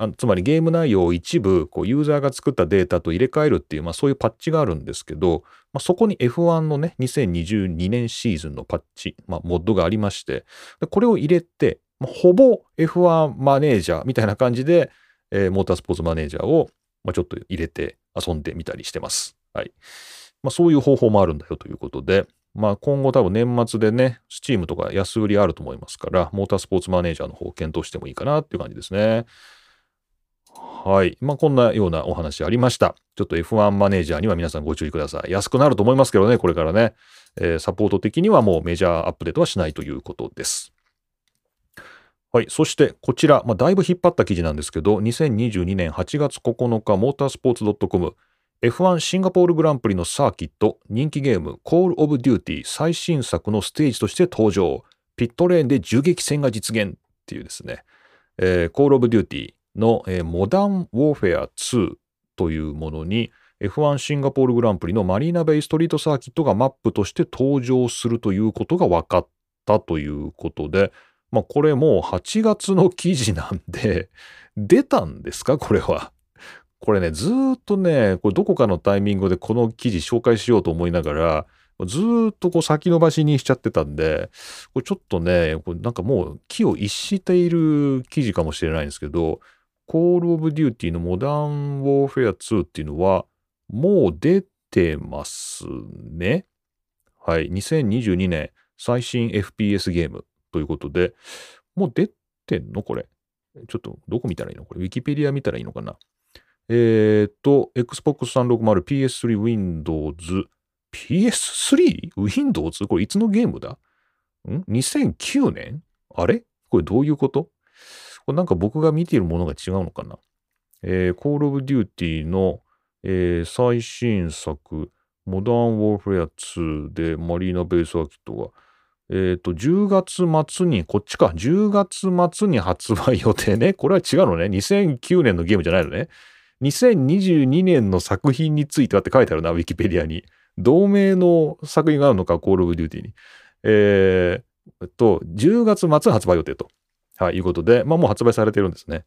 あつまりゲーム内容を一部こうユーザーが作ったデータと入れ替えるっていう、まあ、そういうパッチがあるんですけど、まあ、そこに F1 のね2022年シーズンのパッチ、まあ、モッドがありましてこれを入れてほぼ F1 マネージャーみたいな感じで、えー、モータースポーツマネージャーを、まあ、ちょっと入れて遊んでみたりしてます。はい。まあ、そういう方法もあるんだよということで、まあ、今後多分年末でね、Steam とか安売りあると思いますから、モータースポーツマネージャーの方を検討してもいいかなっていう感じですね。はい。まあ、こんなようなお話ありました。ちょっと F1 マネージャーには皆さんご注意ください。安くなると思いますけどね、これからね。えー、サポート的にはもうメジャーアップデートはしないということです。はい。そして、こちら、まあ、だいぶ引っ張った記事なんですけど、2022年8月9日、モータースポーツ .com、F1 シンガポールグランプリのサーキット、人気ゲーム、コール・オブ・デューティ最新作のステージとして登場。ピットレーンで銃撃戦が実現っていうですね、えー、コール・オブ・デューティの、えー、モダン・ウォーフェア2というものに、F1 シンガポールグランプリのマリーナベイストリートサーキットがマップとして登場するということが分かったということで、まあこれもう8月の記事なんで、出たんですか？これは。これね、ずっとね、これどこかのタイミングでこの記事紹介しようと思いながら、ずっとこう先延ばしにしちゃってたんで、これちょっとね、これなんかもう気を逸している記事かもしれないんですけど、コール・オブ・デューティーのモダン・ウォーフェア2っていうのは、もう出てますね。はい。2022年最新 FPS ゲーム。ということで、もう出てんの？これ。ちょっと、どこ見たらいいの？これ、ウィキペディア見たらいいのかな？えー、っと、Xbox 360、PS3、Windows、PS3? Windows? これいつのゲームだ？ん ?2009 年あれ？これどういうこと？これなんか僕が見ているものが違うのかな？えー、Call of Duty の、えー、最新作、モダンウォーフェア2でマリーナベースアーキットが、えっ、ー、と、10月末に、こっちか、10月末に発売予定ね。これは違うのね。2009年のゲームじゃないのね。2022年の作品についてはって書いてあるな、ウィキペディアに。同名の作品があるのか、コールオブデューティに。えー、と、10月末発売予定と、はい、いうことで、まあもう発売されてるんですね。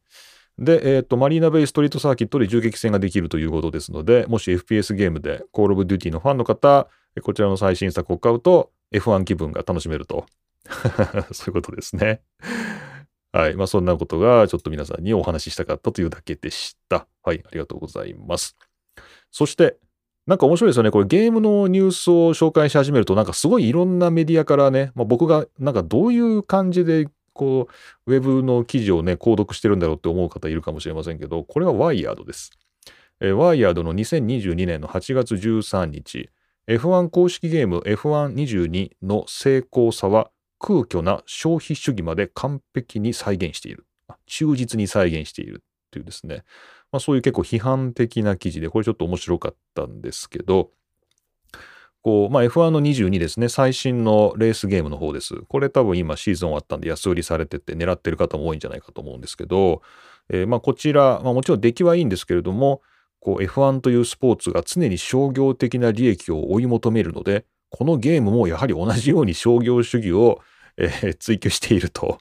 で、えっ、と、マリーナベイストリートサーキットで銃撃戦ができるということですので、もし FPS ゲームでコールオブデューティーのファンの方、こちらの最新作を買うと、F1 気分が楽しめると。そういうことですね。はい。まあ、そんなことがちょっと皆さんにお話ししたかったというだけでした。はい。ありがとうございます。そして、なんか面白いですよね。これゲームのニュースを紹介し始めると、なんかすごいいろんなメディアからね、まあ、僕がなんかどういう感じで、こう、ウェブの記事をね、購読してるんだろうって思う方いるかもしれませんけど、これはワイヤードです。えー、ワイヤードの2022年の8月13日、F1 公式ゲーム F122 の成功さは空虚な消費主義まで完璧に再現している。忠実に再現しているっていうですね。まあ、そういう結構批判的な記事で、これちょっと面白かったんですけど、こう、まあ、F1 の22ですね、最新のレースゲームの方です。これ多分今シーズン終わったんで安売りされてて狙ってる方も多いんじゃないかと思うんですけど、えー、まあこちら、まあ、もちろん出来はいいんですけれども、F1 というスポーツが常に商業的な利益を追い求めるので、このゲームもやはり同じように商業主義を、えー、追求していると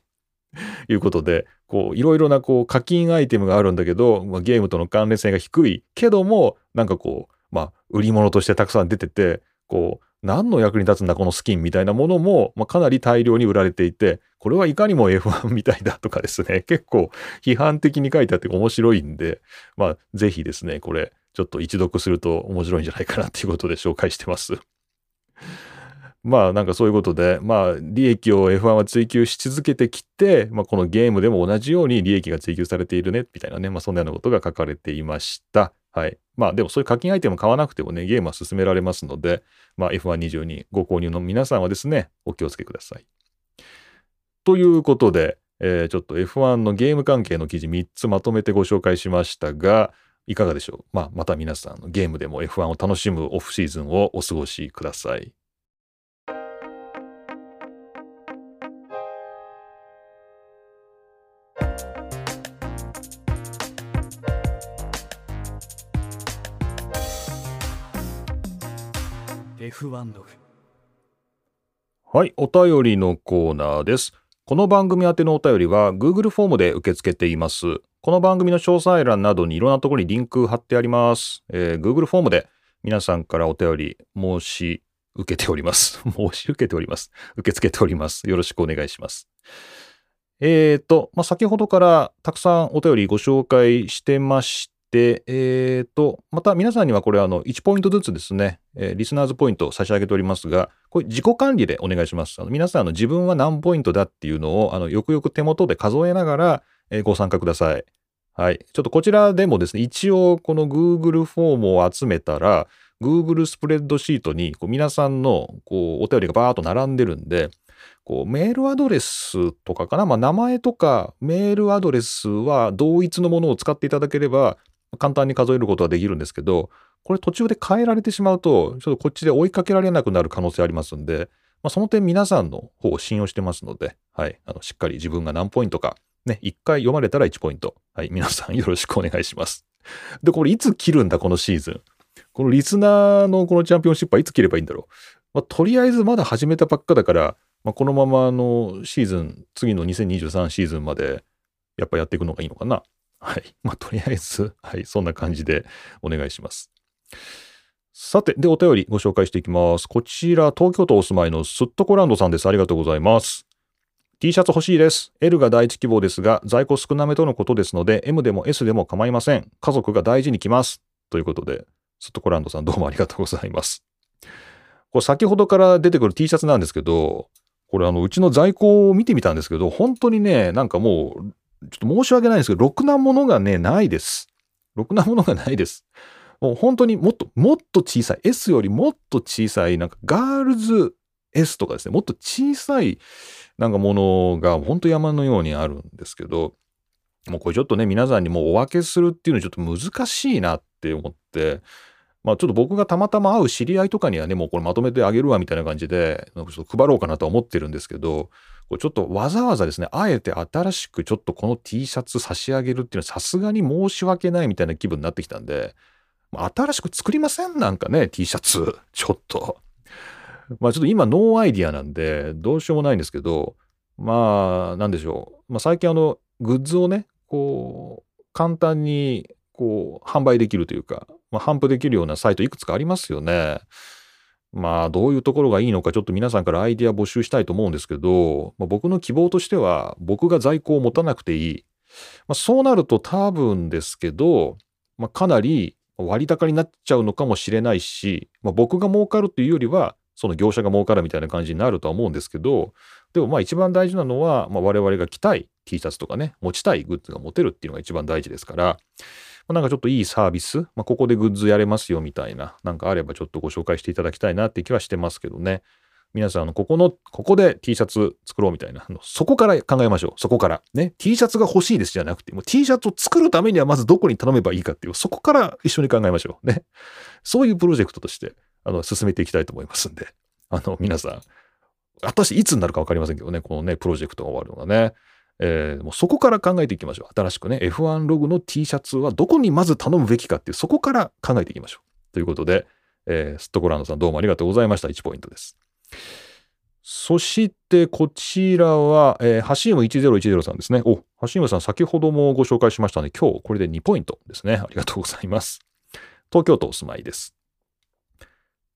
いうことで、こう、いろいろなこう課金アイテムがあるんだけど、まあ、ゲームとの関連性が低いけども、なんかこう、まあ、売り物としてたくさん出てて、こう、何の役に立つんだこのスキンみたいなものも、まあ、かなり大量に売られていて、これはいかにも F1 みたいだとかですね、結構批判的に書いてあって面白いんで、まあ、ぜひですね、これ、ちょっと一読すると面白いんじゃないかなっていうことで紹介してます。まあなんかそういうことで、まあ利益を F1 は追求し続けてきて、まあこのゲームでも同じように利益が追求されているね、みたいなね、まあそんなようなことが書かれていました。はい。まあでもそういう課金アイテムを買わなくてもね、ゲームは進められますので、まあ F122 ご購入の皆さんはですね、お気をつけください。ということで、えー、ちょっと F1 のゲーム関係の記事3つまとめてご紹介しましたが、いかがでしょう、まあ、また皆さんゲームでも F1 を楽しむオフシーズンをお過ごしください。F1 ログはい、お便りのコーナーです。この番組宛てのお便りは Google フォームで受け付けています。この番組の詳細欄などにいろんなところにリンク貼ってあります。えー、Google フォームで皆さんからお便り申し受けております。申し受けております。受け付けております。よろしくお願いします。えっ、ー、と、まあ、先ほどからたくさんお便りご紹介してましで、えっ、ー、と、また皆さんにはこれあの1ポイントずつですね、えー、リスナーズポイントを差し上げておりますが、これ自己管理でお願いします。あの皆さんあの自分は何ポイントだっていうのをあのよくよく手元で数えながら、えー、ご参加ください。はい。ちょっとこちらでもですね、一応この Google フォームを集めたら、Google スプレッドシートにこう皆さんのこうお便りがバーッと並んでるんで、こうメールアドレスとかかな、まあ、名前とかメールアドレスは同一のものを使っていただければ、簡単に数えることはできるんですけど、これ途中で変えられてしまうと、ちょっとこっちで追いかけられなくなる可能性ありますんで、まあ、その点皆さんの方を信用してますので、はい、あのしっかり自分が何ポイントか、ね、1回読まれたら1ポイント。はい、皆さんよろしくお願いします。で、これいつ切るんだ、このシーズン。このリスナーのこのチャンピオンシップはいつ切ればいいんだろう。まあ、とりあえずまだ始めたばっかだから、まあ、このままあのシーズン、次の2023シーズンまでやっぱやっていくのがいいのかな。はい。まあ、とりあえず、はい、そんな感じでお願いします。さて、で、お便りご紹介していきます。こちら、東京都お住まいのスットコランドさんです。ありがとうございます。T シャツ欲しいです。L が第一希望ですが、在庫少なめとのことですので、M でも S でも構いません。家族が大事に来ます。ということで、スットコランドさんどうもありがとうございます。これ先ほどから出てくる T シャツなんですけど、これあの、うちの在庫を見てみたんですけど、本当にね、なんかもう、ちょっと申し訳ないんですけど、ろくなものがね、ないです。ろくなものがないです。もう本当にもっと、もっと小さい、S よりもっと小さい、なんかガールズ S とかですね、もっと小さいなんかものが本当山のようにあるんですけど、もうこれちょっとね、皆さんにもうお分けするっていうのはちょっと難しいなって思って、まあちょっと僕がたまたま会う知り合いとかにはね、もうこれまとめてあげるわみたいな感じで、ちょっと配ろうかなとは思ってるんですけど、これちょっとわざわざですね、あえて新しくちょっとこの T シャツ差し上げるっていうのはさすがに申し訳ないみたいな気分になってきたんで、新しく作りません？なんかね、T シャツ。ちょっと。まあちょっと今ノーアイディアなんで、どうしようもないんですけど、まあ、なんでしょう。まあ最近あの、グッズをね、こう、簡単に、こう、販売できるというか、まあ、頒布できるようなサイトいくつかありますよね。まあ、どういうところがいいのか、ちょっと皆さんからアイディア募集したいと思うんですけど、まあ、僕の希望としては、僕が在庫を持たなくていい。まあ、そうなると多分ですけど、まあ、かなり割高になっちゃうのかもしれないし、まあ、僕が儲かるっていうよりは、その業者が儲かるみたいな感じになるとは思うんですけど、でもまあ一番大事なのは、まあ、我々が着たい T シャツとかね、持ちたいグッズが持てるっていうのが一番大事ですから、なんかちょっといいサービス、まあ、ここでグッズやれますよみたいな、なんかあればちょっとご紹介していただきたいなって気はしてますけどね。皆さん、あの、ここの、ここで T シャツ作ろうみたいな、そこから考えましょう。そこから。ね。T シャツが欲しいですじゃなくて、も T シャツを作るためにはまずどこに頼めばいいかっていう、そこから一緒に考えましょう。ね。そういうプロジェクトとして、あの、進めていきたいと思いますんで、あの、皆さん、私いつになるかわかりませんけどね、このね、プロジェクトが終わるのがね。えー、もうそこから考えていきましょう。新しくね、F1 ログの T シャツはどこにまず頼むべきかっていう、そこから考えていきましょう。ということで、えー、スットコランドさんどうもありがとうございました。1ポイントです。そしてこちらは、えー、ハシーム1010さんですね。お、ハシームさん先ほどもご紹介しましたので、今日これで2ポイントですね。ありがとうございます。東京都お住まいです。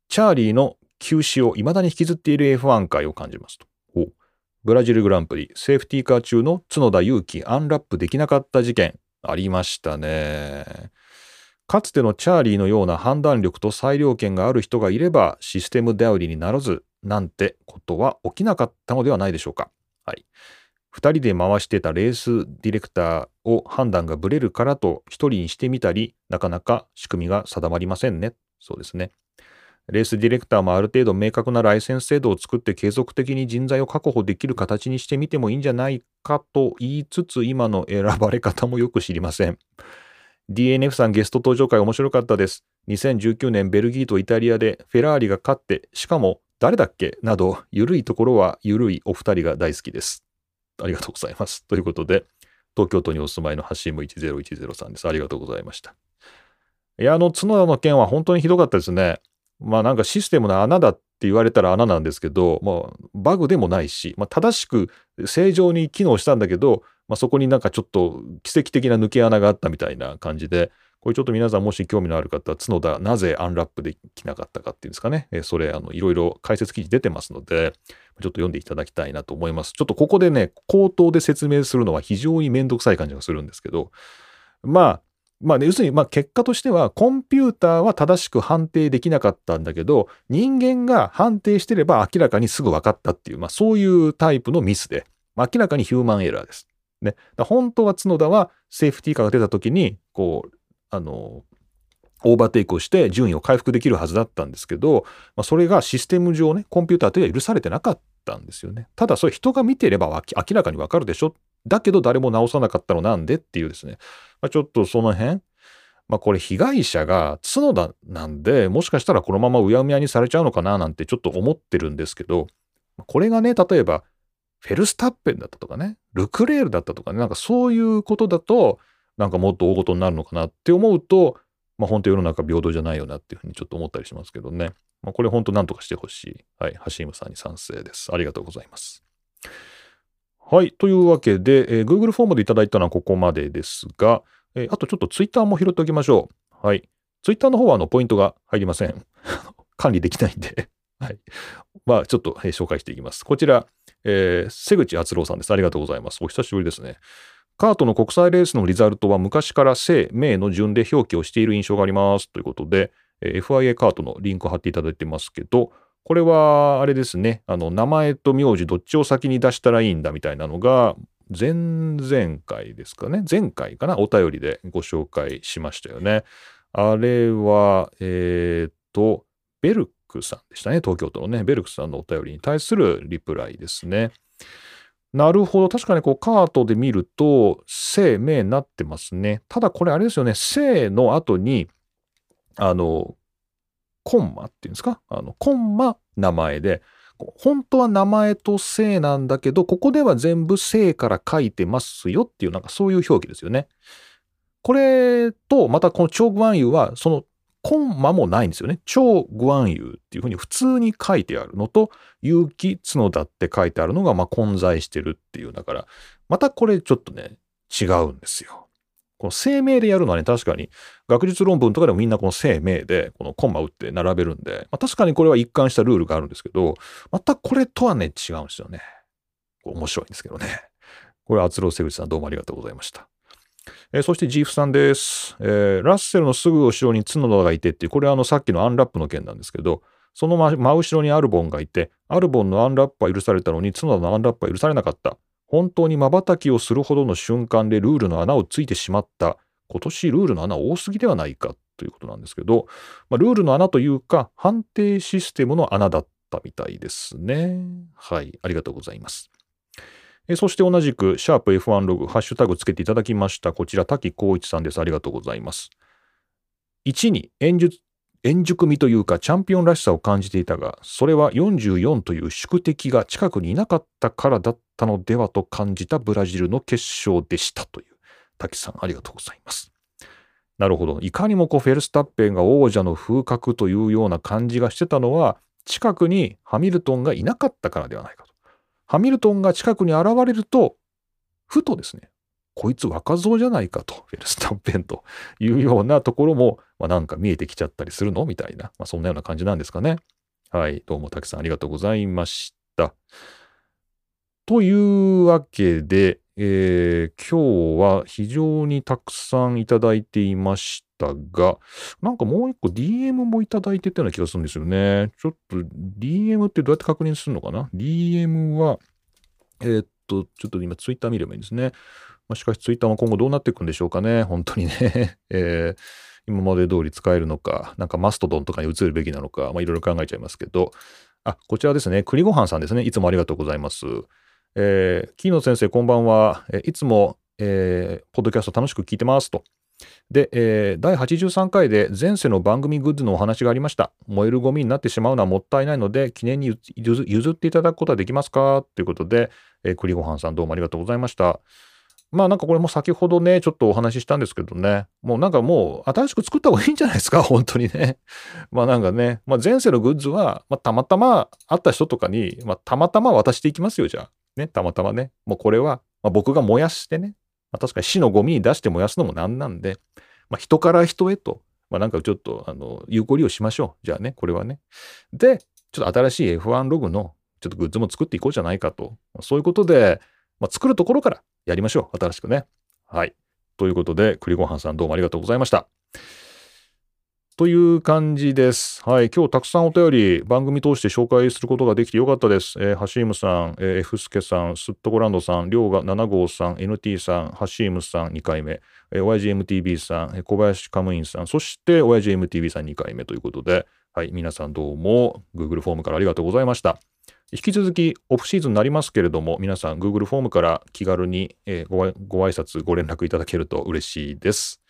チャーリーの休止を未だに引きずっている F1 界を感じますと。ブラジルグランプリ、セーフティーカー中の角田祐希アンラップできなかった事件、ありましたね。かつてのチャーリーのような判断力と裁量権がある人がいればシステム頼りにならずなんてことは起きなかったのではないでしょうか。はい。2人で回してたレースディレクターを判断がぶれるからと1人にしてみたり、なかなか仕組みが定まりませんね。そうですね。レースディレクターもある程度明確なライセンス制度を作って継続的に人材を確保できる形にしてみてもいいんじゃないかと言いつつ今の選ばれ方もよく知りません。DNF さんゲスト登場会面白かったです。2019年ベルギーとイタリアでフェラーリが勝って、しかも誰だっけなど、ゆるいところはゆるいお二人が大好きです。ありがとうございます。ということで、東京都にお住まいのハシーム1010さんです。ありがとうございました。いや、あの角田の件は本当にひどかったですね。まあなんかシステムの穴だって言われたら穴なんですけど、まあバグでもないし、まあ、正しく正常に機能したんだけど、まあ、そこになんかちょっと奇跡的な抜け穴があったみたいな感じで、これちょっと皆さんもし興味のある方は角田なぜアンラップできなかったかっていうんですかね、えそれあのいろいろ解説記事出てますので、ちょっと読んでいただきたいなと思います。ちょっとここでね、口頭で説明するのは非常にめんどくさい感じがするんですけど、まあ、まあ、ね、要するに、まあ、結果としては、コンピューターは正しく判定できなかったんだけど、人間が判定してれば明らかにすぐ分かったっていう、まあ、そういうタイプのミスで、まあ明らかにヒューマンエラーです。ね。本当は角田はセーフティーカーが出た時に、こう、あの、オーバーテイクをして順位を回復できるはずだったんですけど、まあ、それがシステム上ね、コンピューターというのは許されてなかったんですよね。ただ、それ人が見てれば明らかにわかるでしょ。だけど誰も直さなかったのなんでっていうですね。まあ、ちょっとその辺、まあこれ被害者が角田なんで、もしかしたらこのままうやむやにされちゃうのかななんてちょっと思ってるんですけど、これがね、例えば、フェルスタッペンだったとかね、ルクレールだったとかね、なんかそういうことだと、なんかもっと大事になるのかなって思うと、まあ本当世の中平等じゃないよなっていうふうにちょっと思ったりしますけどね。まあこれ本当なんとかしてほしい。はい。ハシームさんに賛成です。ありがとうございます。はい。というわけで、えー、Google フォームでいただいたのはここまでですが、えー、あとちょっと Twitter も拾っておきましょう。はい。Twitter の方はあのポイントが入りません。管理できないんで はい。まあ、ちょっと、えー、紹介していきます。こちら、えー、瀬口敦郎さんです。ありがとうございます。お久しぶりですね。カートの国際レースのリザルトは昔から姓、名の順で表記をしている印象がありますということで、えー、FIA カートのリンクを貼っていただいてますけど、これはあれですね、あの名前と名字どっちを先に出したらいいんだみたいなのが、前々回ですかね、前回かな、お便りでご紹介しましたよね。あれは、えっ、ー、と、ベルクさんでしたね、東京都のね、ベルクさんのお便りに対するリプライですね。なるほど。確かにこうカートで見ると、生命になってますね。ただこれあれですよね。生の後に、あの、コンマっていうんですか？あの、コンマ名前で、本当は名前と姓なんだけど、ここでは全部姓から書いてますよっていう、なんかそういう表記ですよね。これと、またこのチョグワンユは、そのコンマもないんですよね。超グワンユーっていうふうに普通に書いてあるのと、有機角田って書いてあるのがまあ混在してるっていう。だから、またこれちょっとね、違うんですよ。この生命でやるのはね、確かに学術論文とかでもみんなこの生命でこのコンマ打って並べるんで、まあ、確かにこれは一貫したルールがあるんですけど、またこれとはね、違うんですよね。面白いんですけどね。これ、厚労瀬口さんどうもありがとうございました。えー、そしてジーフさんです、えー、ラッセルのすぐ後ろに角田がいてっていう、これはあのさっきのアンラップの件なんですけど、その真後ろにアルボンがいて、アルボンのアンラップは許されたのに角田のアンラップは許されなかった。本当に瞬きをするほどの瞬間でルールの穴をついてしまった。今年ルールの穴多すぎではないかということなんですけど、まあ、ルールの穴というか判定システムの穴だったみたいですね。はい、ありがとうございます。えそして同じく、シャープ F1 ログ、ハッシュタグつけていただきました。こちら、滝光一さんです。ありがとうございます。1に演術、円熟味というかチャンピオンらしさを感じていたが、それは44という宿敵が近くにいなかったからだったのではと感じたブラジルの決勝でしたという。滝さん、ありがとうございます。なるほど。いかにもこうフェルスタッペンが王者の風格というような感じがしてたのは、近くにハミルトンがいなかったからではないかと。ハミルトンが近くに現れると、ふとですね、こいつ若造じゃないかと、フェルスタッペンというようなところも、まあ、なんか見えてきちゃったりするのみたいな、まあ、そんなような感じなんですかね。はい、どうもたくさんありがとうございました。というわけで、えー、今日は非常にたくさんいただいていましたが、なんかもう一個 DM もいただいてたような気がするんですよね。ちょっと DM ってどうやって確認するのかな ?DM は、えー、っと、ちょっと今ツイッター見ればいいんですね。まあ、しかしツイッターは今後どうなっていくんでしょうかね。本当にね。えー、今まで通り使えるのか、なんかマストドンとかに移るべきなのか、いろいろ考えちゃいますけど、あ、こちらですね。栗ごはんさんですね。いつもありがとうございます。えー、キーノ先生、こんばんは。えいつも、えー、ポッドキャスト楽しく聞いてますと。で、えー、第83回で前世の番組グッズのお話がありました。燃えるゴミになってしまうのはもったいないので、記念に譲っていただくことはできますか？ということで、えー、栗ごはんさんどうもありがとうございました。まあなんかこれも先ほどね、ちょっとお話ししたんですけどね、もうなんかもう新しく作った方がいいんじゃないですか、本当にね。まあなんかね、まあ前世のグッズは、まあ、たまたま会った人とかに、まあたまたま渡していきますよ、じゃあ。ね、たまたまね。もうこれは、まあ、僕が燃やしてね、まあ、確かに死のゴミに出して燃やすのもなんなんで、まあ、人から人へと、まあ、なんかちょっと、あの、有効利用しましょう。じゃあね、これはね。で、ちょっと新しい F1 ログのちょっとグッズも作っていこうじゃないかと。そういうことで、まあ、作るところからやりましょう。新しくね。はい。ということで、栗ごはんさんどうもありがとうございました。という感じです。はい。今日たくさんお便り番組通して紹介することができてよかったです。えー、ハシームさん、えー、F スケさん、スットゴランドさん、りょうが7号さん、NT さん、ハシームさん2回目、えー、YGMTV さん、小林カムインさん、そして YGMTV さん2回目ということで、はい。皆さんどうも Google フォームからありがとうございました。引き続きオフシーズンになりますけれども、皆さん Google フォームから気軽に、えー、ごご挨拶、ご連絡いただけると嬉しいです。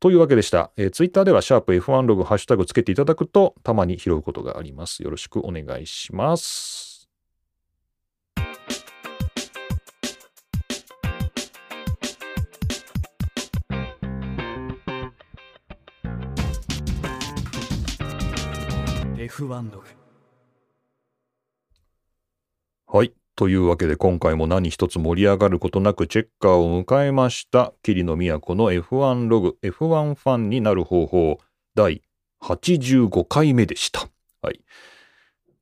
というわけでした。えー、ツイッターでは、シャープ F1 ログ、ハッシュタグつけていただくと、たまに拾うことがあります。よろしくお願いします。F1 ログはい。というわけで今回も何一つ盛り上がることなくチェッカーを迎えました桐野都の F1 ログ F1 ファンになる方法第85回目でした。はい。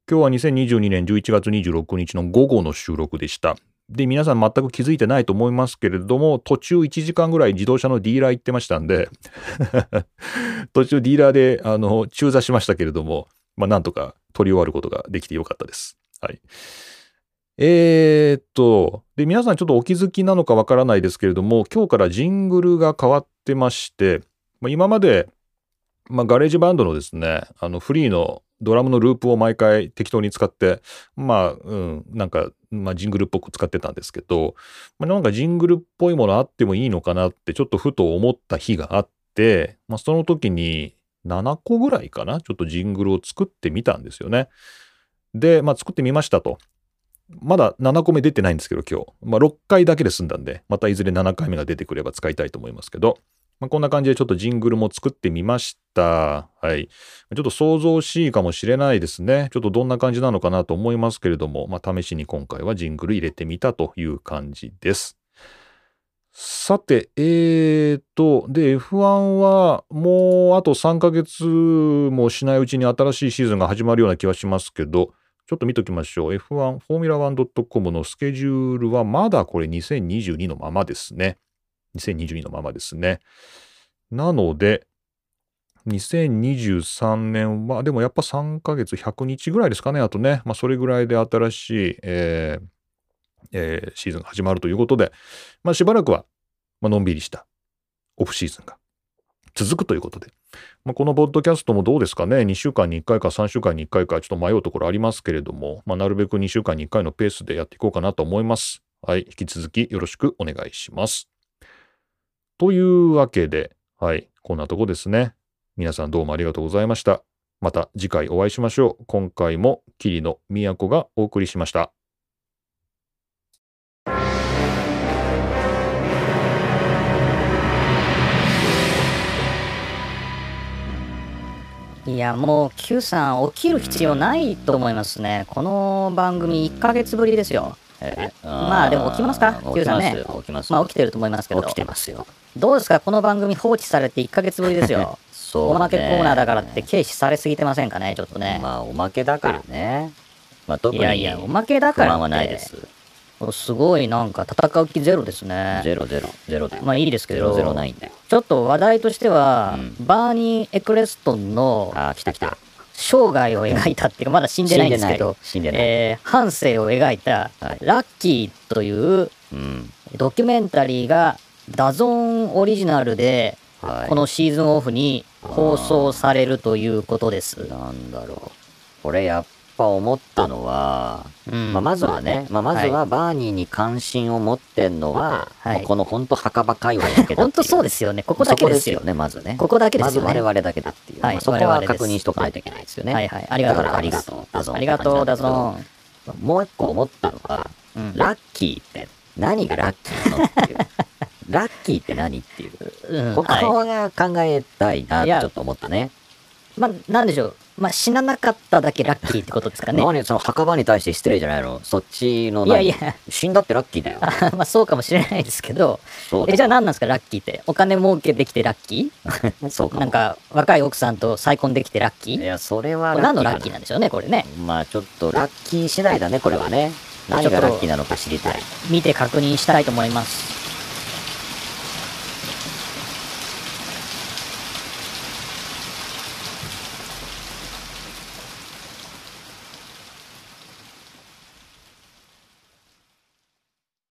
今日は2022年11月26日の午後の収録でした。で、皆さん全く気づいてないと思いますけれども、途中1時間ぐらい自動車のディーラー行ってましたんで 途中ディーラーで、あの、中座しましたけれども、まあ、なんとか取り終わることができてよかったです。はい。えー、っと、で、皆さんちょっとお気づきなのかわからないですけれども、今日からジングルが変わってまして、まあ、今まで、まあ、ガレージバンドのですね、あのフリーのドラムのループを毎回適当に使って、まあ、うん、なんか、まあ、ジングルっぽく使ってたんですけど、まあ、なんかジングルっぽいものあってもいいのかなってちょっとふと思った日があって、まあ、その時に7個ぐらいかな、ちょっとジングルを作ってみたんですよね。で、まあ、作ってみましたと。まだ7個目出てないんですけど、今日。まあ、6回だけで済んだんで、またいずれ7回目が出てくれば使いたいと思いますけど、まあ、こんな感じでちょっとジングルも作ってみました。はい。ちょっと想像しいかもしれないですね。ちょっとどんな感じなのかなと思いますけれども、まあ、試しに今回はジングル入れてみたという感じです。さて、えーと、で、F1 はもうあと3ヶ月もしないうちに新しいシーズンが始まるような気はしますけど、ちょっと見ときましょう。F1、フォーミュラ 1.com のスケジュールはまだこれ2022のままですね。2022のままですね。なので、2023年は、でもやっぱ3ヶ月、100日ぐらいですかね、あとね。まあ、それぐらいで新しい、えーえー、シーズンが始まるということで、まあ、しばらくは、まあのんびりしたオフシーズンが続くということで、まあ、このポッドキャストもどうですかね、2週間に1回か3週間に1回かちょっと迷うところありますけれども、まあ、なるべく2週間に1回のペースでやっていこうかなと思います。はい、引き続きよろしくお願いします。というわけで、はい、こんなとこですね。皆さんどうもありがとうございました。また次回お会いしましょう。今回も桐野都がお送りしました。いや、もう Q さん、起きる必要ないと思いますね。この番組、1ヶ月ぶりですよ。まあ、でも起きますか ?Q さんね。起きます。まあ、起きてると思いますけど。起きてますよ。どうですか？この番組放置されて1ヶ月ぶりですよ。そう、ね、おまけコーナーだからって軽視されすぎてませんかねちょっとね。まあ、おまけだからね。まあ、特に。いやいや、おまけだから。はないです。すごいなんか戦う気ゼロですね。ゼロゼロ、ゼロで。まあいいですけど、ゼロないんだよ。ちょっと話題としては、うん、バーニー・エクレストンの、あ、来た来た。生涯を描いたっていうか、まだ死んでないんですけど、死んでない。えー、半生を描いた、ラッキーという、ドキュメンタリーが、 DAZN オリジナルで、このシーズンオフに放送されるということです。なんだろう。これやっぱ思ったのは、うん、まあ、まずはね、まあ、まずはバーニーに関心を持ってんのは、はい、この本当墓場界隈だけだ本当そうですよね。ここだけですよね、まずね。ここだけですよね。まず我々だけだっていう。はい、まあ、そこは確認しとかないといけないですよね。はいはい。ありがとう。ありがとう、 DAZN。ありがとう、 DAZN。もう一個思ったのは、うん、ラッキーって何がラッキーなのっていう。ラッキーって何っていう。うん、ここが考えたいな、ちょっと思ったね。まあ、なんでしょう。まあ、死ななかっただけラッキーってことですかね。何その墓場に対して失礼じゃないの？そっちのいやいや。死んだってラッキーだよ。まあ、そうかもしれないですけど。え、じゃあ何なんですか、ラッキーって？お金儲けできてラッキー？そうかなんか、若い奥さんと再婚できてラッキー？いや、それは何のラッキーなんでしょうね、これね。まあ、ちょっとラッキー次第だね、これはね。何がラッキーなのか知りたい。見て確認したいと思います。